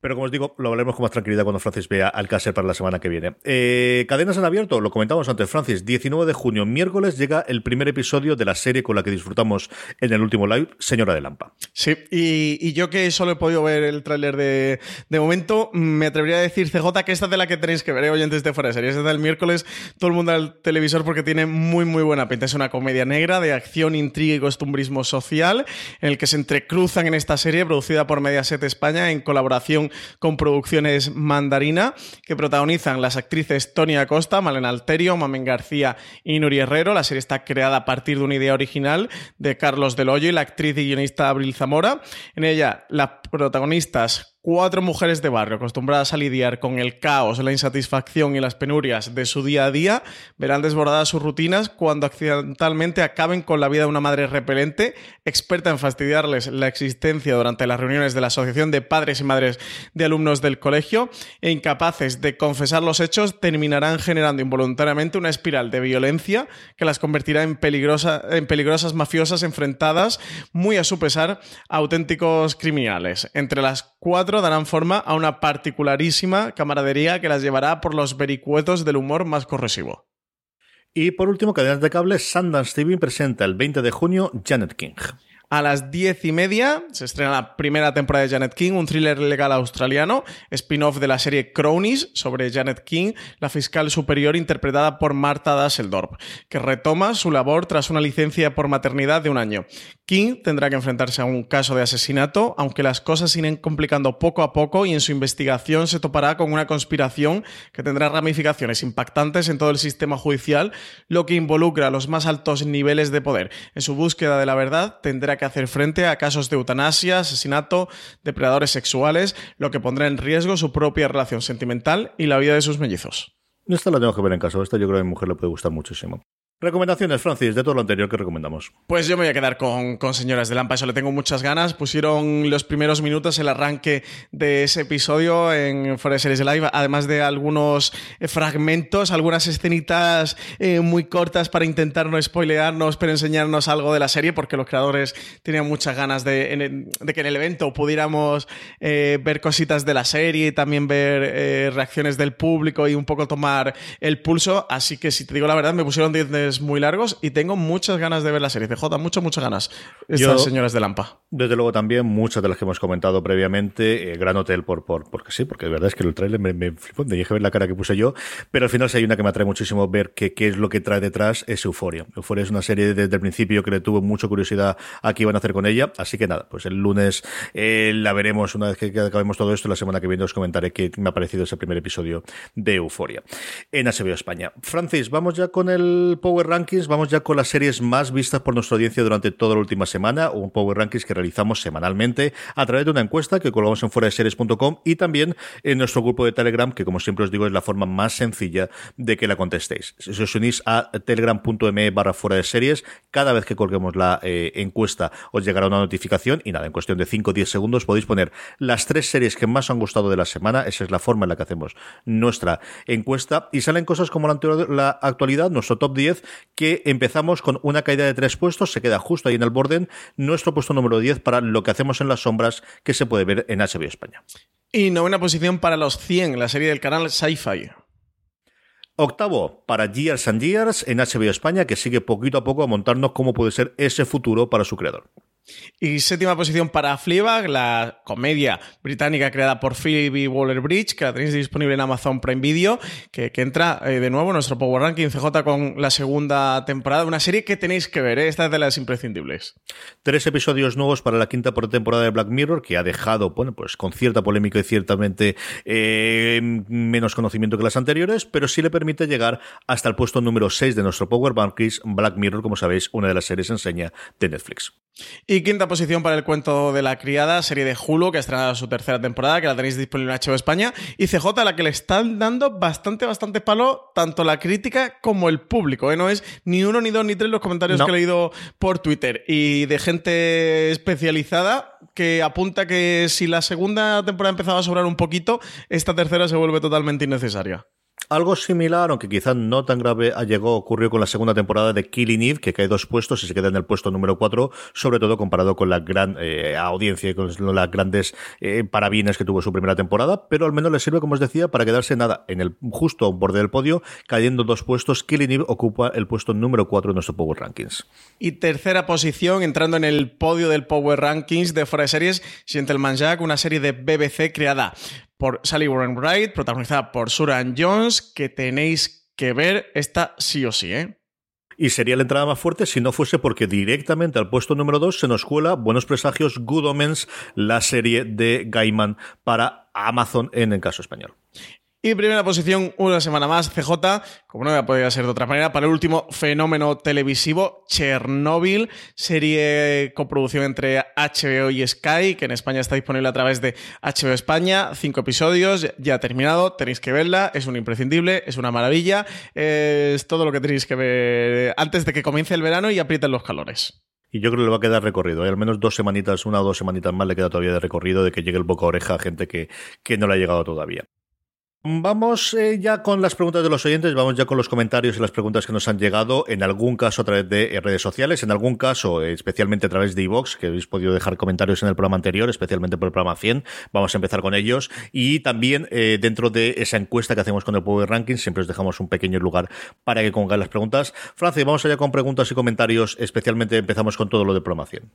[SPEAKER 1] Pero como os digo, lo hablaremos con más tranquilidad cuando Francis vea Alcácer para la semana que viene. Eh, cadenas en abierto, lo comentamos antes, Francis. 19 de junio, miércoles, llega el primer episodio de la serie con la que disfrutamos en el último live, Señora de Lampa.
[SPEAKER 2] Sí, y, yo que solo he podido ver el tráiler de, de momento, me atrevería a decir, CJ, que esta es de la que tenéis que ver, ¿eh? oyentes de fuera de series. Esta del miércoles, todo el mundo al televisor porque tiene muy, muy buena pinta. Es una comedia negra de acción, intriga y costumbrismo social, en el que se entrecruzan en esta serie, producida por Mediaset España, en colaboración con producciones Mandarina, que protagonizan las actrices Tony Acosta, Malena Alterio, Mamen García y Nuri Herrero. La serie está creada a partir de una idea original de Carlos Del Hoyo y la actriz y guionista Abril Zamora. En ella, las protagonistas Cuatro mujeres de barrio acostumbradas a lidiar con el caos, la insatisfacción y las penurias de su día a día verán desbordadas sus rutinas cuando accidentalmente acaben con la vida de una madre repelente, experta en fastidiarles la existencia durante las reuniones de la Asociación de Padres y Madres de Alumnos del Colegio e incapaces de confesar los hechos, terminarán generando involuntariamente una espiral de violencia que las convertirá en, en peligrosas mafiosas enfrentadas, muy a su pesar, a auténticos criminales. Entre las cuatro darán forma a una particularísima camaradería que las llevará por los vericuetos del humor más corrosivo.
[SPEAKER 1] Y por último, cadenas de cable, Sundance TV presenta el 20 de junio Janet King.
[SPEAKER 2] A las diez y media se estrena la primera temporada de Janet King, un thriller legal australiano, spin-off de la serie Cronies sobre Janet King, la fiscal superior interpretada por Marta Dasseldorp, que retoma su labor tras una licencia por maternidad de un año. King tendrá que enfrentarse a un caso de asesinato, aunque las cosas siguen complicando poco a poco y en su investigación se topará con una conspiración que tendrá ramificaciones impactantes en todo el sistema judicial, lo que involucra a los más altos niveles de poder. En su búsqueda de la verdad tendrá que hacer frente a casos de eutanasia, asesinato, depredadores sexuales, lo que pondrá en riesgo su propia relación sentimental y la vida de sus mellizos.
[SPEAKER 1] Esta la tengo que ver en caso. Esta yo creo que a mi mujer le puede gustar muchísimo. Recomendaciones, Francis, de todo lo anterior que recomendamos.
[SPEAKER 2] Pues yo me voy a quedar con, con Señoras de Lampa, eso le tengo muchas ganas. Pusieron los primeros minutos, el arranque de ese episodio en de Series Live, además de algunos eh, fragmentos, algunas escenitas eh, muy cortas para intentar no spoilearnos, pero enseñarnos algo de la serie, porque los creadores tenían muchas ganas de, de que en el evento pudiéramos eh, ver cositas de la serie y también ver reacciones del público y un poco tomar el pulso. Así que, si te digo la verdad, me pusieron 10 de muy largos y tengo muchas ganas de ver la serie. CJ, muchas, muchas ganas. Estas
[SPEAKER 1] Yo-
[SPEAKER 2] señoras de Lampa.
[SPEAKER 1] Desde luego también muchas de las que hemos comentado previamente, eh, Gran Hotel por, por porque sí, porque de verdad es que el trailer me, me flipó, me dije ver la cara que puse yo, pero al final si hay una que me atrae muchísimo ver qué es lo que trae detrás, es Euforia. Euforia es una serie desde el principio que le tuvo mucha curiosidad a qué iban a hacer con ella, así que nada, pues el lunes eh, la veremos una vez que, que acabemos todo esto, la semana que viene os comentaré qué me ha parecido ese primer episodio de Euforia en HBO España. Francis, vamos ya con el Power Rankings, vamos ya con las series más vistas por nuestra audiencia durante toda la última semana, un Power Rankings que realizamos semanalmente a través de una encuesta que colgamos en fueradeseries.com y también en nuestro grupo de Telegram, que como siempre os digo es la forma más sencilla de que la contestéis. Si os unís a telegram.me barra fuera de series, cada vez que colguemos la eh, encuesta os llegará una notificación y nada, en cuestión de 5 o 10 segundos podéis poner las tres series que más os han gustado de la semana, esa es la forma en la que hacemos nuestra encuesta y salen cosas como la, la actualidad, nuestro top 10, que empezamos con una caída de tres puestos, se queda justo ahí en el borden, nuestro puesto número 10 para lo que hacemos en las sombras que se puede ver en HBO España.
[SPEAKER 2] Y novena posición para los 100, la serie del canal Sci-Fi.
[SPEAKER 1] Octavo, para Years and Years en HBO España, que sigue poquito a poco a montarnos cómo puede ser ese futuro para su creador.
[SPEAKER 2] Y séptima posición para Fleabag, la comedia británica creada por Phoebe Waller-Bridge, que la tenéis disponible en Amazon Prime Video, que, que entra eh, de nuevo en nuestro Power Ranking CJ con la segunda temporada, una serie que tenéis que ver, ¿eh? esta es de las imprescindibles.
[SPEAKER 1] Tres episodios nuevos para la quinta temporada de Black Mirror, que ha dejado, bueno, pues con cierta polémica y ciertamente eh, menos conocimiento que las anteriores, pero sí le permite llegar hasta el puesto número 6 de nuestro Power Rankings, Black Mirror, como sabéis, una de las series enseña de Netflix.
[SPEAKER 2] Y quinta posición para el cuento de la criada, serie de Hulu, que ha estrenado su tercera temporada, que la tenéis disponible en HBO España. Y CJ, a la que le están dando bastante, bastante palo, tanto la crítica como el público. ¿eh? No es ni uno, ni dos, ni tres los comentarios
[SPEAKER 1] No.
[SPEAKER 2] que he leído por Twitter. Y de gente especializada que apunta que si la segunda temporada empezaba a sobrar un poquito, esta tercera se vuelve totalmente innecesaria.
[SPEAKER 1] Algo similar, aunque quizás no tan grave, llegado, ocurrió con la segunda temporada de Killing Eve, que cae dos puestos y se queda en el puesto número 4, sobre todo comparado con la gran eh, audiencia y con las grandes eh, parabienes que tuvo su primera temporada, pero al menos le sirve, como os decía, para quedarse nada en el justo a un borde del podio, cayendo dos puestos. Killing Eve ocupa el puesto número 4 en nuestro Power Rankings.
[SPEAKER 2] Y tercera posición, entrando en el podio del Power Rankings de fuera de series, Gentleman Jack, una serie de BBC creada por Sally Warren Wright, protagonizada por Suran Jones, que tenéis que ver esta sí o sí, ¿eh?
[SPEAKER 1] Y sería la entrada más fuerte si no fuese porque directamente al puesto número 2 se nos cuela Buenos Presagios, Good Omens, la serie de Gaiman para Amazon en el caso español.
[SPEAKER 2] Y primera posición, una semana más, CJ, como no podía ser de otra manera, para el último fenómeno televisivo, Chernobyl, serie coproducción entre HBO y Sky, que en España está disponible a través de HBO España, cinco episodios, ya terminado, tenéis que verla, es un imprescindible, es una maravilla, es todo lo que tenéis que ver antes de que comience el verano y aprieten los calores.
[SPEAKER 1] Y yo creo que le va a quedar recorrido. Hay al menos dos semanitas, una o dos semanitas más le queda todavía de recorrido de que llegue el boca a oreja a gente que, que no le ha llegado todavía. Vamos eh, ya con las preguntas de los oyentes, vamos ya con los comentarios y las preguntas que nos han llegado, en algún caso a través de eh, redes sociales, en algún caso eh, especialmente a través de iVox, que habéis podido dejar comentarios en el programa anterior, especialmente por el programa 100. Vamos a empezar con ellos. Y también dentro de esa encuesta que hacemos con el Power Ranking, siempre os dejamos un pequeño lugar para que pongáis las preguntas. Francis, vamos allá con preguntas y comentarios, especialmente empezamos con todo lo del programa 100.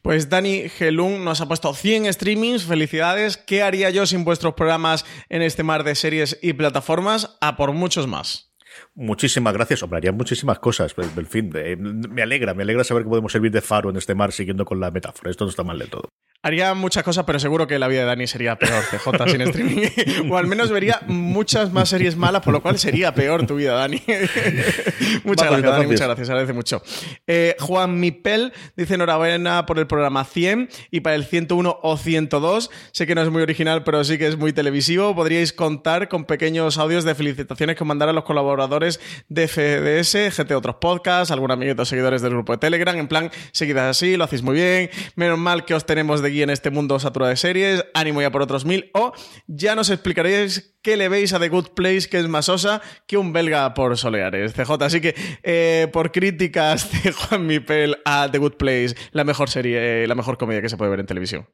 [SPEAKER 2] Pues Dani Gelung nos ha puesto 100 streamings, felicidades. ¿Qué haría yo sin vuestros programas en este mar de series y plataformas? A por muchos más.
[SPEAKER 1] Muchísimas gracias. Hombre, harían muchísimas cosas. En fin, eh, me alegra, me alegra saber que podemos servir de faro en este mar siguiendo con la metáfora. Esto no está mal del todo.
[SPEAKER 2] Haría muchas cosas, pero seguro que la vida de Dani sería peor, CJ, sin streaming. o al menos vería muchas más series malas, por lo cual sería peor tu vida, Dani. muchas
[SPEAKER 1] Va,
[SPEAKER 2] gracias, Dani, muchas gracias, agradece mucho. Eh, Juan Mipel dice enhorabuena por el programa 100 y para el 101 o 102. Sé que no es muy original, pero sí que es muy televisivo. Podríais contar con pequeños audios de felicitaciones que os mandaran los colaboradores de FDS, GT Otros Podcasts, algún amiguito seguidores del grupo de Telegram. En plan, seguidas así, lo hacéis muy bien. Menos mal que os tenemos de en este mundo saturado de series. Ánimo ya por otros mil. O ya nos explicaréis qué le veis a The Good Place, que es más osa que un belga por Soleares, CJ. Así que, eh, por críticas de Juan Mipel a The Good Place, la mejor serie, eh, la mejor comedia que se puede ver en televisión.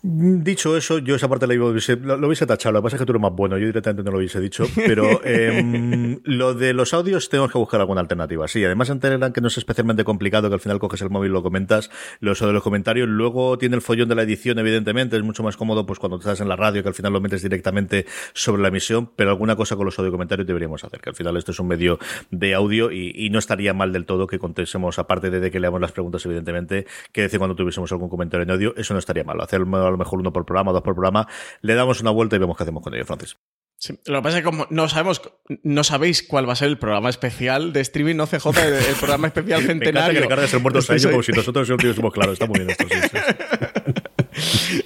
[SPEAKER 1] Dicho eso, yo esa parte la hubiese, lo, lo, hubiese tachado. Lo que pasa es que tú eres más bueno. Yo directamente no lo hubiese dicho. Pero eh, lo de los audios tenemos que buscar alguna alternativa. Sí, además en Telegram, que no es especialmente complicado, que al final coges el móvil y lo comentas. Lo de los comentarios. Luego tiene el follón de la edición, evidentemente. Es mucho más cómodo pues cuando estás en la radio, que al final lo metes directamente sobre la emisión. Pero alguna cosa con los audio comentarios deberíamos hacer. Que al final esto es un medio de audio y, y no estaría mal del todo que contésemos, aparte de, de que leamos las preguntas, evidentemente, que decir cuando tuviésemos algún comentario en audio. Eso no estaría mal. Hacer a lo mejor uno por programa, dos por programa, le damos una vuelta y vemos qué hacemos con ello, Francis.
[SPEAKER 2] Sí, lo que pasa es que como no sabemos, no sabéis cuál va a ser el programa especial de streaming, no CJ, el, el programa especial centenario.
[SPEAKER 1] Me encanta que le el muerto a ello como si nosotros lo tuviésemos claro. Está muy bien esto, sí, sí.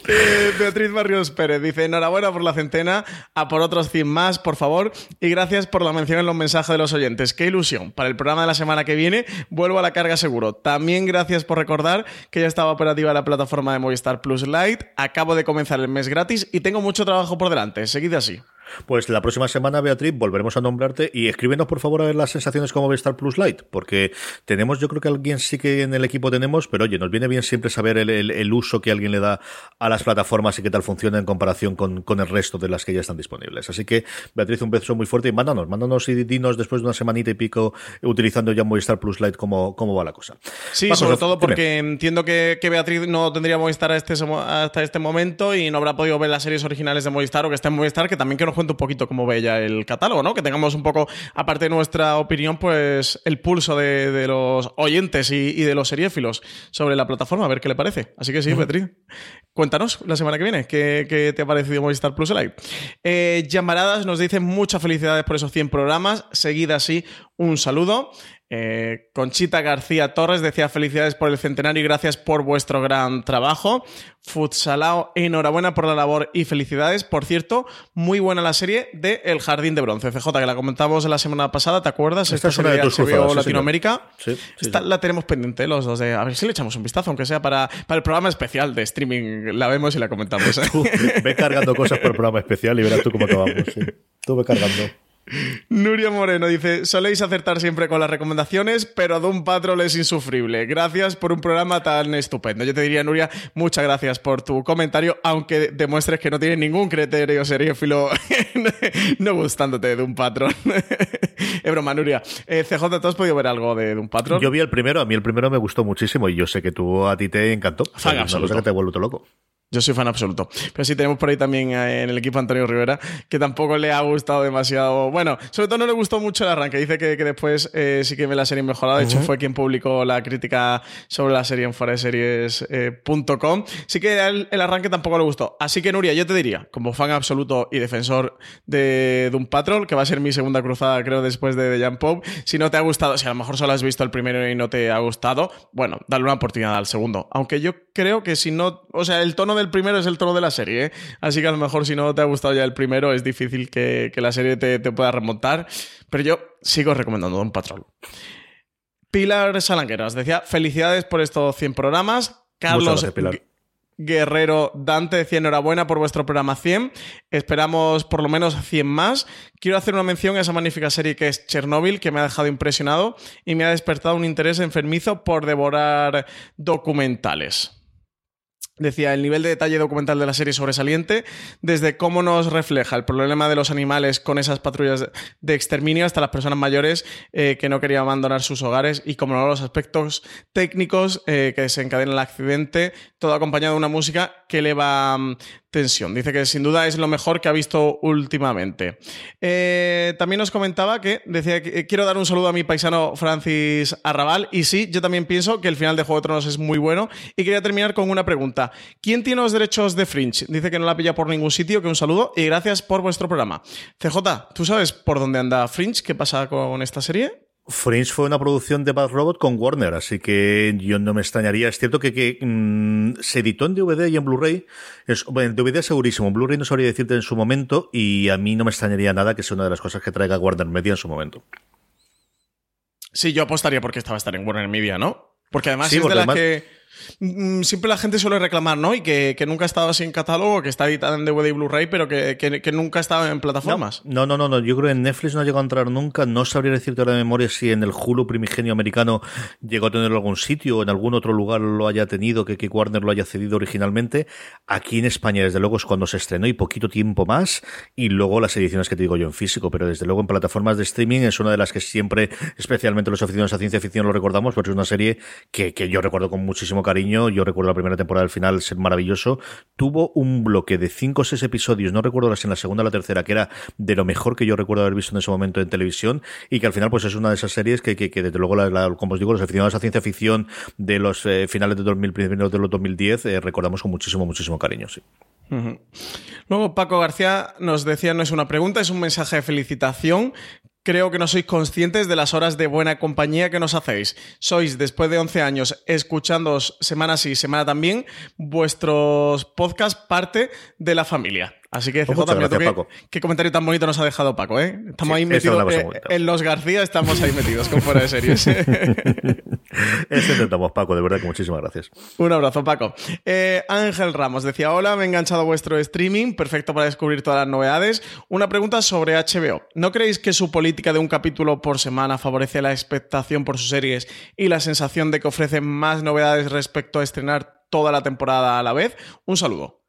[SPEAKER 2] eh, Beatriz Barrios Pérez dice: Enhorabuena por la centena, a por otros 100 más, por favor, y gracias por la mención en los mensajes de los oyentes. Qué ilusión. Para el programa de la semana que viene, vuelvo a la carga seguro. También gracias por recordar que ya estaba operativa la plataforma de Movistar Plus Lite. Acabo de comenzar el mes gratis y tengo mucho trabajo por delante. Seguid así.
[SPEAKER 1] Pues la próxima semana, Beatriz, volveremos a nombrarte y escríbenos por favor a ver las sensaciones como Movistar Plus Lite, porque tenemos, yo creo que alguien sí que en el equipo tenemos, pero oye, nos viene bien siempre saber el, el, el uso que alguien le da a las plataformas y qué tal funciona en comparación con, con, el resto de las que ya están disponibles. Así que, Beatriz, un beso muy fuerte y mándanos, mándanos y dinos después de una semanita y pico utilizando ya Movistar Plus Lite cómo, cómo va la cosa.
[SPEAKER 2] Sí, Vamos, sobre todo porque dime. entiendo que, que, Beatriz no tendría Movistar este, hasta este momento y no habrá podido ver las series originales de Movistar o que está en Movistar, que también que nos cuente un poquito cómo ve ya el catálogo, ¿no? Que tengamos un poco, aparte de nuestra opinión, pues el pulso de, de los oyentes y, y, de los seriéfilos sobre la plataforma, a ver qué le parece. Así que sí. Beatriz, cuéntanos la semana que viene, ¿qué, qué te ha parecido Movistar Plus Live? Eh, Llamaradas nos dice muchas felicidades por esos 100 programas, seguida así, un saludo. Eh, Conchita García Torres decía felicidades por el centenario y gracias por vuestro gran trabajo. Futsalao, enhorabuena por la labor y felicidades. Por cierto, muy buena la serie de El Jardín de Bronce, CJ, que la comentamos la semana pasada, ¿te acuerdas?
[SPEAKER 1] Esta, Esta es una de tus
[SPEAKER 2] sí, Latinoamérica. Sí, sí, Esta la tenemos pendiente los dos de... A ver si le echamos un vistazo, aunque sea para, para el programa especial de streaming. La vemos y la comentamos. ¿eh?
[SPEAKER 1] Tú, ve cargando cosas por el programa especial y verás tú cómo acabamos. Tú ve cargando.
[SPEAKER 2] Nuria Moreno dice: Soléis acertar siempre con las recomendaciones, pero Doom Patrol es insufrible. Gracias por un programa tan estupendo. Yo te diría, Nuria, muchas gracias por tu comentario, aunque demuestres que no tienes ningún criterio seriófilo no gustándote de Doom Patrol. es broma, Nuria. Eh, CJ, ¿tú has podido ver algo de Doom Patrol?
[SPEAKER 1] Yo vi el primero, a mí el primero me gustó muchísimo y yo sé que tú a ti te encantó. O sea, una cosa que te vuelve loco.
[SPEAKER 2] Yo soy fan absoluto. Pero sí tenemos por ahí también en el equipo Antonio Rivera, que tampoco le ha gustado demasiado. Bueno, sobre todo no le gustó mucho el arranque. Dice que, que después eh, sí que ve la serie mejorada. De uh -huh. hecho, fue quien publicó la crítica sobre la serie en foraseries.com. Eh, sí que el, el, arranque tampoco le gustó. Así que, Nuria, yo te diría, como fan absoluto y defensor de Doom Patrol, que va a ser mi segunda cruzada, creo, después de The Jump Pope, si no te ha gustado, si a lo mejor solo has visto el primero y no te ha gustado, bueno, dale una oportunidad al segundo. Aunque yo creo que si no. O sea, el tono del primero es el tono de la serie, ¿eh? Así que a lo mejor si no te ha gustado ya el primero, es difícil que, que la serie te, te, pueda remontar. Pero yo sigo recomendando Don Patrol. Pilar Salangueras decía: Felicidades por estos 100 programas. Carlos. Guerrero Dante decía enhorabuena por vuestro programa 100. Esperamos por lo menos 100 más. Quiero hacer una mención a esa magnífica serie que es Chernobyl, que me ha dejado impresionado y me ha despertado un interés enfermizo por devorar documentales. Decía, el nivel de detalle documental de la serie sobresaliente, desde cómo nos refleja el problema de los animales con esas patrullas de exterminio hasta las personas mayores eh, que no querían abandonar sus hogares y como no los aspectos técnicos eh, que desencadenan el accidente, todo acompañado de una música que eleva um, tensión. Dice que sin duda es lo mejor que ha visto últimamente. Eh, también nos comentaba que decía que quiero dar un saludo a mi paisano Francis Arrabal y sí, yo también pienso que el final de Juego de Tronos es muy bueno y quería terminar con una pregunta. ¿Quién tiene los derechos de Fringe? Dice que no la pilla por ningún sitio, que un saludo y gracias por vuestro programa. CJ, ¿tú sabes por dónde anda Fringe? ¿Qué pasa con esta serie?
[SPEAKER 1] Fringe fue una producción de Bad Robot con Warner, así que yo no me extrañaría. Es cierto que, que mmm, se editó en DVD y en Blu-ray. Bueno, en DVD segurísimo, en Blu-ray no sabría decirte en su momento y a mí no me extrañaría nada que sea una de las cosas que traiga Warner Media en su momento.
[SPEAKER 2] Sí, yo apostaría porque estaba estar en Warner Media, ¿no? Porque además sí, es porque de las que Mm, siempre la gente suele reclamar, ¿no? Y que, nunca ha estado así en catálogo, que está editada en DVD y Blu-ray, pero que, que, que nunca ha estado en plataformas.
[SPEAKER 1] No, no, no, no, yo creo que en Netflix no ha llegado a entrar nunca. No sabría decirte ahora de memoria si en el Hulu primigenio americano llegó a tenerlo en algún sitio o en algún otro lugar lo haya tenido, que, que Warner lo haya cedido originalmente. Aquí en España, desde luego, es cuando se estrenó y poquito tiempo más. Y luego las ediciones que te digo yo en físico, pero desde luego en plataformas de streaming es una de las que siempre, especialmente los aficionados a ciencia ficción, lo recordamos, porque es una serie que, que yo recuerdo con muchísimo cariño. Yo recuerdo la primera temporada del final ser maravilloso. Tuvo un bloque de cinco o seis episodios, no recuerdo si en la segunda o la tercera, que era de lo mejor que yo recuerdo haber visto en ese momento en televisión y que al final pues es una de esas series que, que, que desde luego, la, como os digo, los aficionados a ciencia ficción de los eh, finales de 2000, principios de los 2010, eh, recordamos con muchísimo, muchísimo cariño, sí.
[SPEAKER 2] Luego Paco García nos decía, no es una pregunta, es un mensaje de felicitación. Creo que no sois conscientes de las horas de buena compañía que nos hacéis. Sois, después de 11 años, escuchándoos semana sí, semana también, vuestros podcasts parte de la familia. Así que, CJ,
[SPEAKER 1] gracias,
[SPEAKER 2] qué,
[SPEAKER 1] Paco.
[SPEAKER 2] qué comentario tan bonito nos ha dejado Paco, ¿eh? Estamos
[SPEAKER 1] Sí,
[SPEAKER 2] ahí metidos eh, en los García, estamos ahí metidos con fuera de series.
[SPEAKER 1] Eso intentamos, Paco, de verdad que muchísimas gracias.
[SPEAKER 2] Un abrazo, Paco. Eh, Ángel Ramos decía: Hola, me he enganchado a vuestro streaming, perfecto para descubrir todas las novedades. Una pregunta sobre HBO. ¿No creéis que su política de un capítulo por semana favorece la expectación por sus series y la sensación de que ofrece más novedades respecto a estrenar toda la temporada a la vez? Un saludo.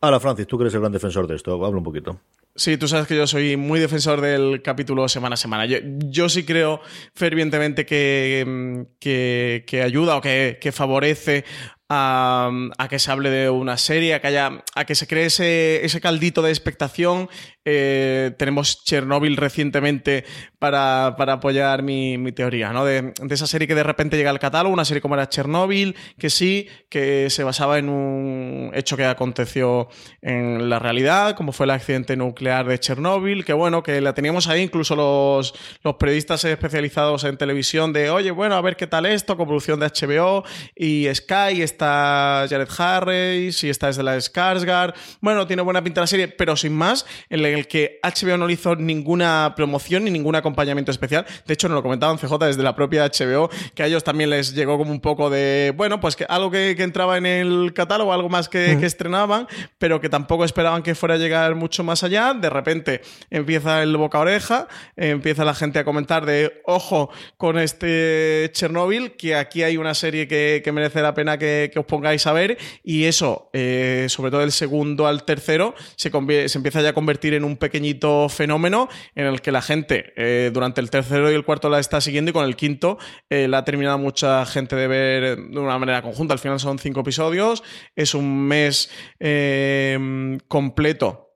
[SPEAKER 1] Ahora, Francis, tú que eres el gran defensor de esto, habla un poquito.
[SPEAKER 2] Sí, tú sabes que yo soy muy defensor del capítulo semana a semana. Yo, yo sí creo fervientemente que, mm, que, ayuda o que, que favorece a, a, que se hable de una serie, a que, haya, a que se cree ese caldito de expectación. Eh, tenemos Chernobyl recientemente para, para apoyar mi, mi teoría, ¿no? De, esa serie que de repente llega al catálogo, una serie como era Chernobyl, que sí, que se basaba en un hecho que aconteció en la realidad, como fue el accidente nuclear de Chernobyl, que bueno, que la teníamos ahí, incluso los, los periodistas especializados en televisión, de oye, bueno, a ver qué tal esto, con producción de HBO y Sky, está Jared Harris y está desde la Skarsgård. Bueno, tiene buena pinta la serie, pero sin más, en el que HBO no le hizo ninguna promoción ni ningún acompañamiento especial. De hecho, nos lo comentaban CJ desde la propia HBO, que a ellos también les llegó como un poco de, bueno, pues que algo que, que entraba en el catálogo, algo más que, mm. que, estrenaban, pero que tampoco esperaban que fuera a llegar mucho más allá. De repente empieza el boca a oreja, empieza la gente a comentar de, ojo con este Chernobyl, que aquí hay una serie que, que merece la pena que, que, os pongáis a ver, y eso, eh, sobre todo el segundo al tercero, se, se empieza ya a convertir en un pequeñito fenómeno en el que la gente eh, durante el tercero y el cuarto la está siguiendo y con el quinto eh, la ha terminado mucha gente de ver de una manera conjunta. Al final son cinco episodios, es un mes eh, completo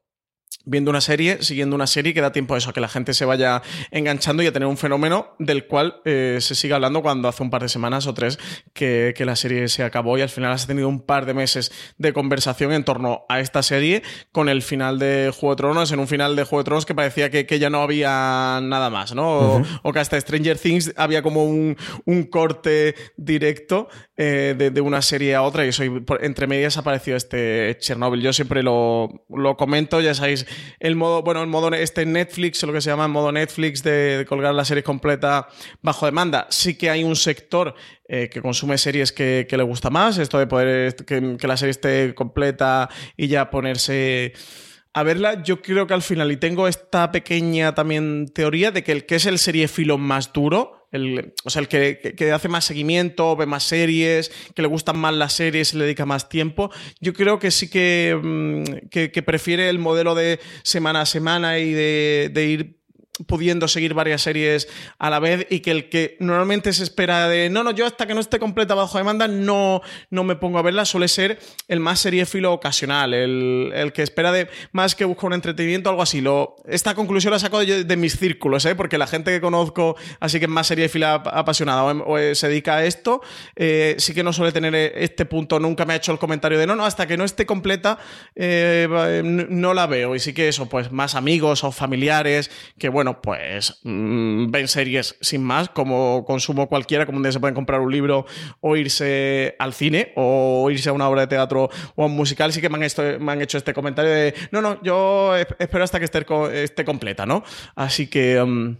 [SPEAKER 2] viendo una serie, siguiendo una serie que da tiempo a eso, a que la gente se vaya enganchando y a tener un fenómeno del cual eh, se sigue hablando cuando hace un par de semanas o tres que, que, la serie se acabó y al final has tenido un par de meses de conversación en torno a esta serie con el final de Juego de Tronos, en un final de Juego de Tronos que parecía que, que ya no había nada más, ¿no? O, uh -huh. o que hasta Stranger Things había como un, un corte directo eh, de, una serie a otra y eso, y por, entre medias apareció este Chernobyl. Yo siempre lo, lo comento, ya sabéis, el modo, bueno, el modo este Netflix, lo que se llama el modo Netflix de, colgar la serie completa bajo demanda. Sí que hay un sector eh, que consume series que, que, le gusta más, esto de poder que, que la serie esté completa y ya ponerse a verla, yo creo que al final, y tengo esta pequeña también teoría de que el que es el seriefilo más duro, el, o sea, el que, que, hace más seguimiento, ve más series, que le gustan más las series y le dedica más tiempo, yo creo que sí que, mm, que prefiere el modelo de semana a semana y de, de ir pudiendo seguir varias series a la vez y que el que normalmente se espera de no, no, yo hasta que no esté completa bajo demanda no, no me pongo a verla, suele ser el más seriefilo ocasional, el, el que espera de más que busca un entretenimiento, algo así. Lo, esta conclusión la saco de, de mis círculos, ¿eh? porque la gente que conozco, así que es más seriefila apasionada o, o, se dedica a esto, eh, sí que no suele tener este punto, nunca me ha hecho el comentario de no, no, hasta que no esté completa eh, no la veo. Y sí que eso, pues más amigos o familiares que, bueno, bueno, pues mmm, ven series sin más, como consumo cualquiera, como un día se pueden comprar un libro o irse al cine o irse a una obra de teatro o a un musical, sí que me han, esto, me han hecho este comentario de, no, no, yo espero hasta que esté, esté completa, ¿no? Así que... Um,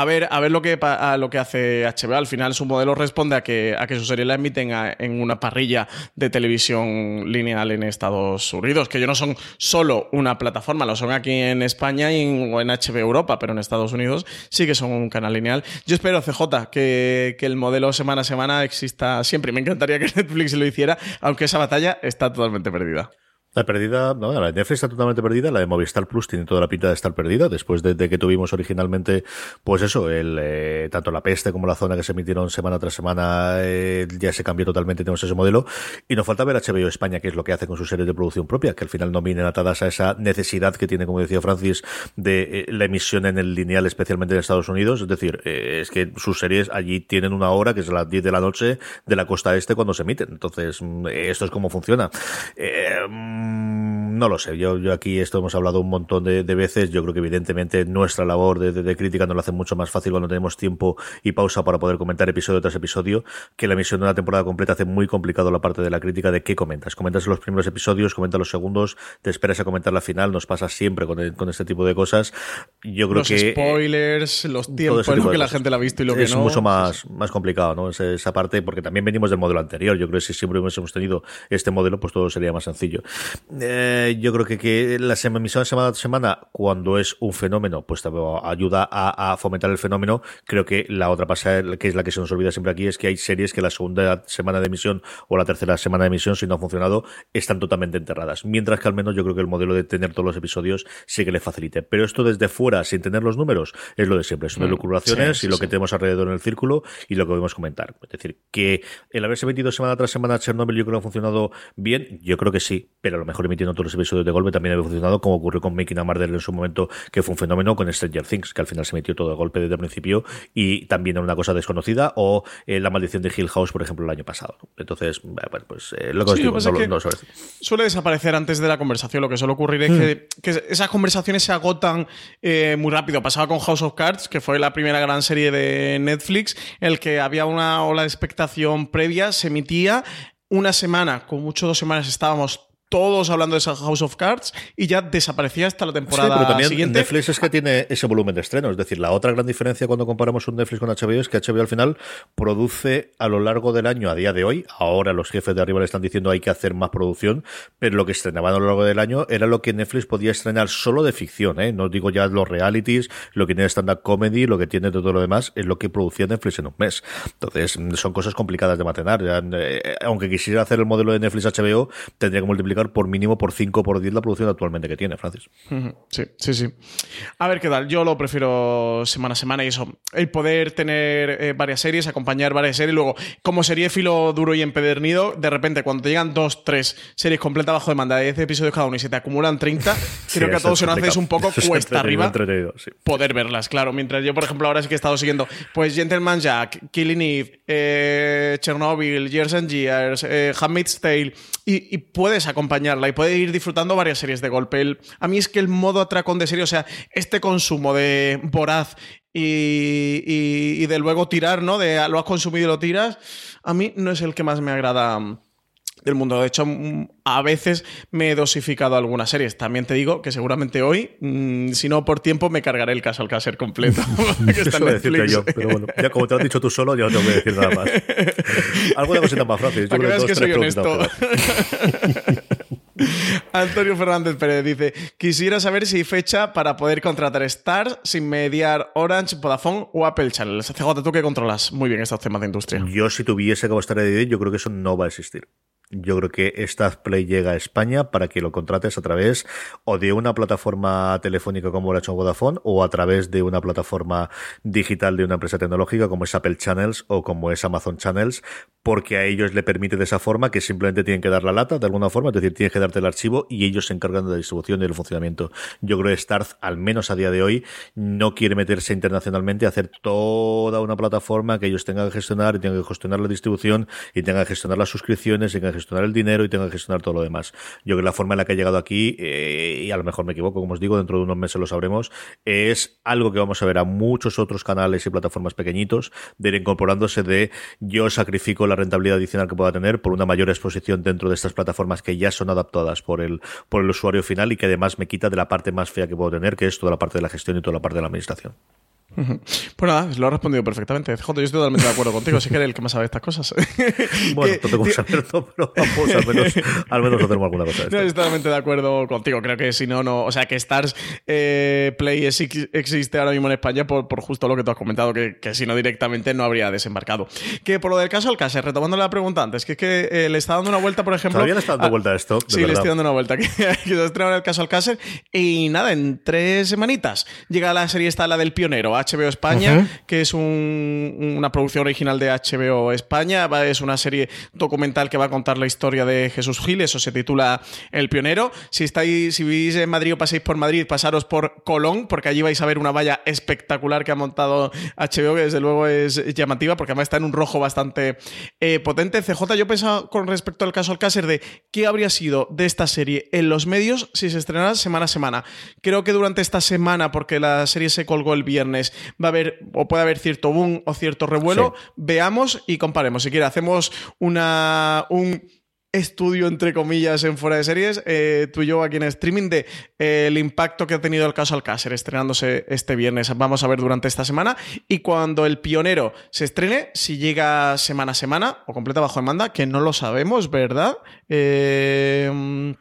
[SPEAKER 2] a ver, a ver lo que lo que hace HBO. Al final su modelo responde a que, a que su serie la emiten en una parrilla de televisión lineal en Estados Unidos, que ellos no son solo una plataforma, lo son aquí en España y en, o en HBO Europa, pero en Estados Unidos sí que son un canal lineal. Yo espero, CJ, que, que el modelo semana a semana exista siempre. Me encantaría que Netflix lo hiciera, aunque esa batalla está totalmente perdida.
[SPEAKER 1] La perdida, no, la de Netflix está totalmente perdida, la de Movistar Plus tiene toda la pinta de estar perdida, después de, que tuvimos originalmente, pues eso, el eh, tanto la peste como la zona que se emitieron semana tras semana, eh, ya se cambió totalmente, tenemos ese modelo, y nos falta ver HBO España, que es lo que hace con sus series de producción propia, que al final no vienen atadas a esa necesidad que tiene, como decía Francis, de eh, la emisión en el lineal, especialmente en Estados Unidos, es decir, es que sus series allí tienen una hora, que es a las 10 de la noche de la costa este cuando se emiten, entonces, mm, esto es como funciona. Mm, no lo sé, yo, yo aquí esto hemos hablado un montón de, veces, yo creo que evidentemente nuestra labor de, crítica nos lo hace mucho más fácil cuando tenemos tiempo y pausa para poder comentar episodio tras episodio, que la emisión de una temporada completa hace muy complicado la parte de la crítica de qué comentas. Comentas los primeros episodios, comentas los segundos, te esperas a comentar la final, nos pasa siempre con, este tipo de cosas. Yo creo
[SPEAKER 2] los
[SPEAKER 1] que...
[SPEAKER 2] spoilers, los tiempos que la gente la ha visto y lo que
[SPEAKER 1] es
[SPEAKER 2] no.
[SPEAKER 1] Es mucho más, más complicado, ¿no? esa parte, porque también venimos del modelo anterior. Yo creo que si siempre hubiésemos tenido este modelo, pues todo sería más sencillo. Eh, yo creo que, que la emisión semana a semana, cuando es un fenómeno, pues ayuda a, fomentar el fenómeno. Creo que la otra pasada, que es la que se nos olvida siempre aquí, es que hay series que la segunda semana de emisión o la tercera semana de emisión, si no ha funcionado, están totalmente enterradas. Mientras que al menos yo creo que el modelo de tener todos los episodios sí que le facilite. Pero esto desde fuera, sin tener los números, es lo de siempre. Son mm, y lo que tenemos alrededor en el círculo y lo que podemos comentar. Es decir, que el haberse emitido semana tras semana Chernobyl yo creo que ha funcionado bien. Yo creo que sí, pero a lo mejor emitiendo todos los episodios de golpe también había funcionado, como ocurrió con Making a Murder en su momento, que fue un fenómeno con Stranger Things, que al final se metió todo de golpe desde el principio y también era una cosa desconocida, o eh, La Maldición de Hill House, por ejemplo, el año pasado. Entonces, bueno, pues eh, lo que os digo, no,
[SPEAKER 2] suele desaparecer antes de la conversación. Lo que suele ocurrir es que, hmm. esas conversaciones se agotan eh, muy rápido. Pasaba con House of Cards, que fue la primera gran serie de Netflix, en el que había una ola de expectación previa, se emitía una semana, con mucho dos semanas estábamos todos hablando de esa House of Cards y ya desaparecía hasta la temporada sí, pero también siguiente.
[SPEAKER 1] Netflix es que tiene ese volumen de estreno. Es decir, la otra gran diferencia cuando comparamos un Netflix con HBO es que HBO al final produce a lo largo del año, a día de hoy, ahora los jefes de arriba le están diciendo hay que hacer más producción, pero lo que estrenaban a lo largo del año era lo que Netflix podía estrenar solo de ficción. ¿eh? No digo ya los realities, lo que tiene stand-up comedy, lo que tiene todo lo demás, es lo que producía Netflix en un mes. Entonces, son cosas complicadas de mantener. Eh, aunque quisiera hacer el modelo de Netflix HBO, tendría que multiplicar por mínimo por 5 por 10 la producción actualmente que tiene, Francis.
[SPEAKER 2] Sí, sí, sí. A ver qué tal. Yo lo prefiero semana a semana y eso. El poder tener eh, varias series, acompañar varias series. Luego, como serie filo duro y empedernido, de repente cuando te llegan dos, tres series completas bajo demanda de 10 episodios cada uno y se te acumulan 30, creo que a todos se nos hace un poco cuesta arriba poder verlas. Claro, mientras yo, por ejemplo, ahora sí que he estado siguiendo, pues Gentleman Jack, Killing Eve, eh, Chernobyl, Years and Years, eh, Handmaid's Tale, y, y puedes acompañar acompañarla y puede ir disfrutando varias series de golpe. a mí es que el modo atracón de serie, o sea, este consumo de voraz y, y, de luego tirar, ¿no? De lo has consumido y lo tiras, a mí no es el que más me agrada del mundo. De hecho, mm, a veces me he dosificado algunas series. También te digo que seguramente hoy, mm, si no por tiempo, me cargaré el caso al caser completo. que está
[SPEAKER 1] en yo, pero bueno, ya como te lo has dicho tú solo, yo no tengo que decir nada más. Algo de cosita más fácil.
[SPEAKER 2] Que veas que soy honesto. Antonio Fernández Pérez dice: Quisiera saber si hay fecha para poder contratar Stars sin mediar Orange, Vodafone o Apple Channels. CJ, tú que controlas muy bien estos temas de industria.
[SPEAKER 1] Yo, si tuviese estar de yo creo que eso no va a existir. Yo creo que esta Play llega a España para que lo contrates a través o de una plataforma telefónica como lo ha hecho Vodafone o a través de una plataforma digital de una empresa tecnológica como es Apple Channels o como es Amazon Channels, porque a ellos le permite de esa forma que simplemente tienen que dar la lata de alguna forma, es decir, tienes que darte el archivo y ellos se encargan de la distribución y del funcionamiento. Yo creo que Starz, al menos a día de hoy, no quiere meterse internacionalmente a hacer toda una plataforma que ellos tengan que gestionar y tengan que gestionar la distribución y tengan que gestionar las suscripciones y tengan que gestionar el dinero y tenga que gestionar todo lo demás. Yo creo que la forma en la que ha llegado aquí, eh, y a lo mejor me equivoco, como os digo, dentro de unos meses lo sabremos, es algo que vamos a ver a muchos otros canales y plataformas pequeñitos de ir incorporándose de yo sacrifico la rentabilidad adicional que pueda tener por una mayor exposición dentro de estas plataformas que ya son adaptadas por el, por el usuario final y que además me quita de la parte más fea que puedo tener, que es toda la parte de la gestión y toda la parte de la administración.
[SPEAKER 2] Pues nada, lo has respondido perfectamente. CJ, yo estoy totalmente de acuerdo contigo, si que eres el que más sabe estas cosas.
[SPEAKER 1] Bueno, no tengo que saberlo, pero vamos, al menos, al menos no tenemos alguna cosa de
[SPEAKER 2] No,
[SPEAKER 1] esto.
[SPEAKER 2] estoy totalmente de acuerdo contigo. Creo que si no, no. O sea, que Stars eh, Play es- existe ahora mismo en España por, por justo lo que tú has comentado, que, que si no directamente no habría desembarcado. Que por lo del caso Alcácer, retomando la pregunta antes, que es que eh, le está dando una vuelta, por ejemplo.
[SPEAKER 1] Todavía le está dando
[SPEAKER 2] a-
[SPEAKER 1] vuelta a esto,
[SPEAKER 2] sí, le estoy dando una vuelta. Que, que se el caso Alcácer. Y nada, en tres semanitas llega la serie esta, la del pionero, HBO España, que es un- una producción original de HBO España. Va- Es una serie documental que va a contar la historia de Jesús Gil. Eso se titula El pionero. Si estáis, si vivís en Madrid o pasáis por Madrid, pasaros por Colón, porque allí vais a ver una valla espectacular que ha montado HBO, que desde luego es llamativa, porque además está en un rojo bastante eh, potente. CJ, yo pensaba con respecto al caso Alcácer de qué habría sido de esta serie en los medios si se estrenara semana a semana. Creo que durante esta semana, porque la serie se colgó el viernes, va a haber o puede haber cierto boom o cierto revuelo. Veamos y comparemos. Si quiere, hacemos una un estudio entre comillas en fuera de series, eh, tú y yo aquí en streaming de eh, el impacto que ha tenido el caso Alcácer estrenándose este viernes. Vamos a ver durante esta semana y cuando el pionero se estrene, si llega semana a semana o completa bajo demanda, que no lo sabemos, ¿verdad? Eh,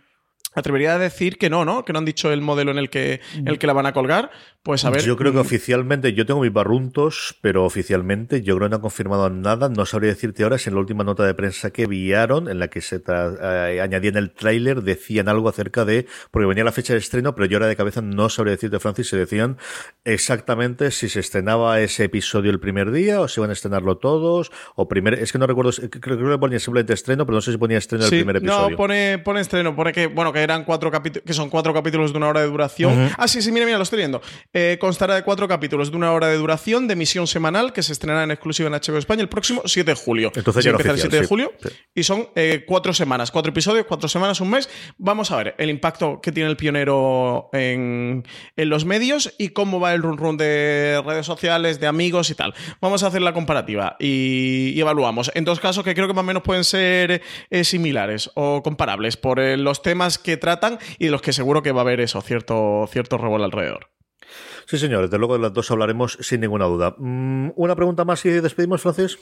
[SPEAKER 2] atrevería a decir que no, ¿no? Que no han dicho el modelo en el que, el que la van a colgar. Pues a ver.
[SPEAKER 1] Yo creo que oficialmente, yo tengo mis barruntos, pero oficialmente yo creo que no han confirmado nada. No sabría decirte ahora si en la última nota de prensa que enviaron, en la que se eh, añadían el tráiler, decían algo acerca de, porque venía la fecha de estreno, pero yo ahora de cabeza no sabría decirte, Francis, si decían exactamente si se estrenaba ese episodio el primer día o si iban a estrenarlo todos, o primer, es que no recuerdo, creo, creo que ponía simplemente estreno, pero no sé si ponía estreno
[SPEAKER 2] Sí,
[SPEAKER 1] el primer episodio.
[SPEAKER 2] No, pone, pone estreno, pone que, bueno, que eran cuatro capítulos, que son cuatro capítulos de una hora de duración. Ah, sí, sí, mira, mira, lo estoy viendo. Eh, constará de cuatro capítulos de una hora de duración de emisión semanal que se estrenará en exclusiva en HBO España el próximo 7 de julio.
[SPEAKER 1] Entonces ya
[SPEAKER 2] el
[SPEAKER 1] oficial,
[SPEAKER 2] 7 de julio
[SPEAKER 1] Sí.
[SPEAKER 2] y son eh, cuatro semanas, cuatro episodios, cuatro semanas, un mes. Vamos a ver el impacto que tiene el pionero en, en los medios y cómo va el run run de redes sociales, de amigos y tal. Vamos a hacer la comparativa y, y evaluamos. En dos casos que creo que más o menos pueden ser eh, similares o comparables por los temas que tratan y de los que seguro que va a haber eso, cierto, cierto revuelo alrededor.
[SPEAKER 1] Sí, señor, desde luego de las dos hablaremos sin ninguna duda. Mm, Una pregunta más y despedimos, Francis.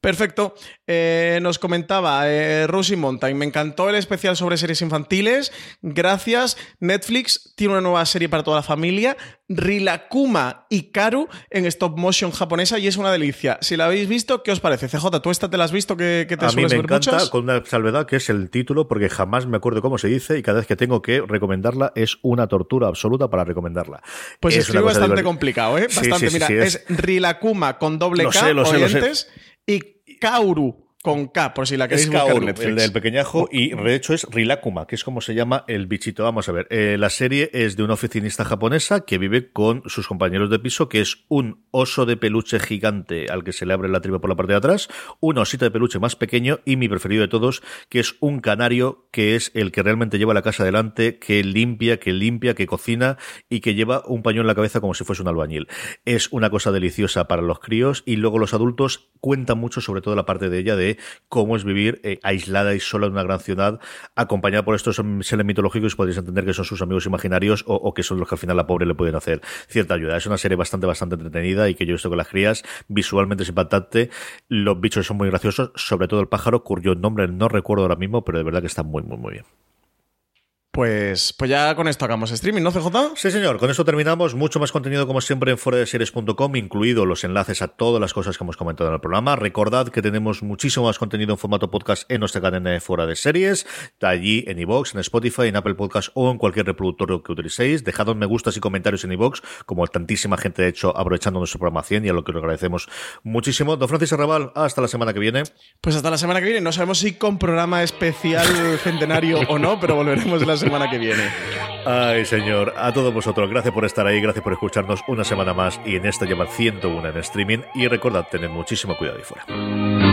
[SPEAKER 2] Perfecto. Eh, nos comentaba eh, Rosie Mountain. Me encantó el especial sobre series infantiles. Gracias. Netflix tiene una nueva serie para toda la familia. Rilakuma y Karu en stop motion japonesa y es una delicia. Si la habéis visto, ¿qué os parece? CJ, ¿tú esta te la has visto que, que te
[SPEAKER 1] A mí me
[SPEAKER 2] ver
[SPEAKER 1] encanta,
[SPEAKER 2] muchas?
[SPEAKER 1] con una salvedad que es el título, porque jamás me acuerdo cómo se dice y cada vez que tengo que recomendarla es una tortura absoluta para recomendarla.
[SPEAKER 2] Pues
[SPEAKER 1] es
[SPEAKER 2] bastante complicado, ¿eh? Bastante.
[SPEAKER 1] sí, sí,
[SPEAKER 2] Mira,
[SPEAKER 1] sí,
[SPEAKER 2] es... Rilakuma con doble K,
[SPEAKER 1] sé, lo sé, lo sé.
[SPEAKER 2] Y Kauru con K, por si la queréis
[SPEAKER 1] Es
[SPEAKER 2] buscar en Netflix.
[SPEAKER 1] el del pequeñajo, y de hecho es Rilakuma, que es como se llama el bichito. Vamos a ver, eh, la serie es de una oficinista japonesa que vive con sus compañeros de piso, que es un oso de peluche gigante al que se le abre la tripa por la parte de atrás, un osito de peluche más pequeño y mi preferido de todos, que es un canario, que es el que realmente lleva la casa adelante, que limpia, que limpia, que cocina y que lleva un paño en la cabeza como si fuese un albañil. Es una cosa deliciosa para los críos y luego los adultos cuentan mucho, sobre todo la parte de ella, de cómo es vivir eh, aislada y sola en una gran ciudad, acompañada por estos seres mitológicos, podéis entender que son sus amigos imaginarios o, o que son los que al final la pobre le pueden hacer cierta ayuda. Es una serie bastante, bastante entretenida y que yo he visto con las crías, visualmente es impactante, los bichos son muy graciosos, sobre todo el pájaro, cuyo nombre no recuerdo ahora mismo, pero de verdad que está muy, muy, muy bien.
[SPEAKER 2] Pues, pues ya con esto hagamos streaming, ¿no, CJ?
[SPEAKER 1] Sí, señor. Con eso terminamos. Mucho más contenido, como siempre, en fueradeseries.com, incluido los enlaces a todas las cosas que hemos comentado en el programa. Recordad que tenemos muchísimo más contenido en formato podcast en nuestra cadena de Fuera de Series, allí en iVoox, en Spotify, en Apple Podcast o en cualquier reproductor que utilicéis. Dejad me gustas y comentarios en iVoox, como tantísima gente ha hecho aprovechando nuestra programación y a lo que os agradecemos muchísimo. Don Francis Arrabal, hasta la semana que viene.
[SPEAKER 2] Pues hasta la semana que viene. No sabemos si con programa especial centenario o no, pero volveremos la semana que viene.
[SPEAKER 1] Ay, señor, a todos vosotros, gracias por estar ahí, gracias por escucharnos una semana más y en esta lleva 101 en streaming. Y recordad, tened muchísimo cuidado ahí fuera.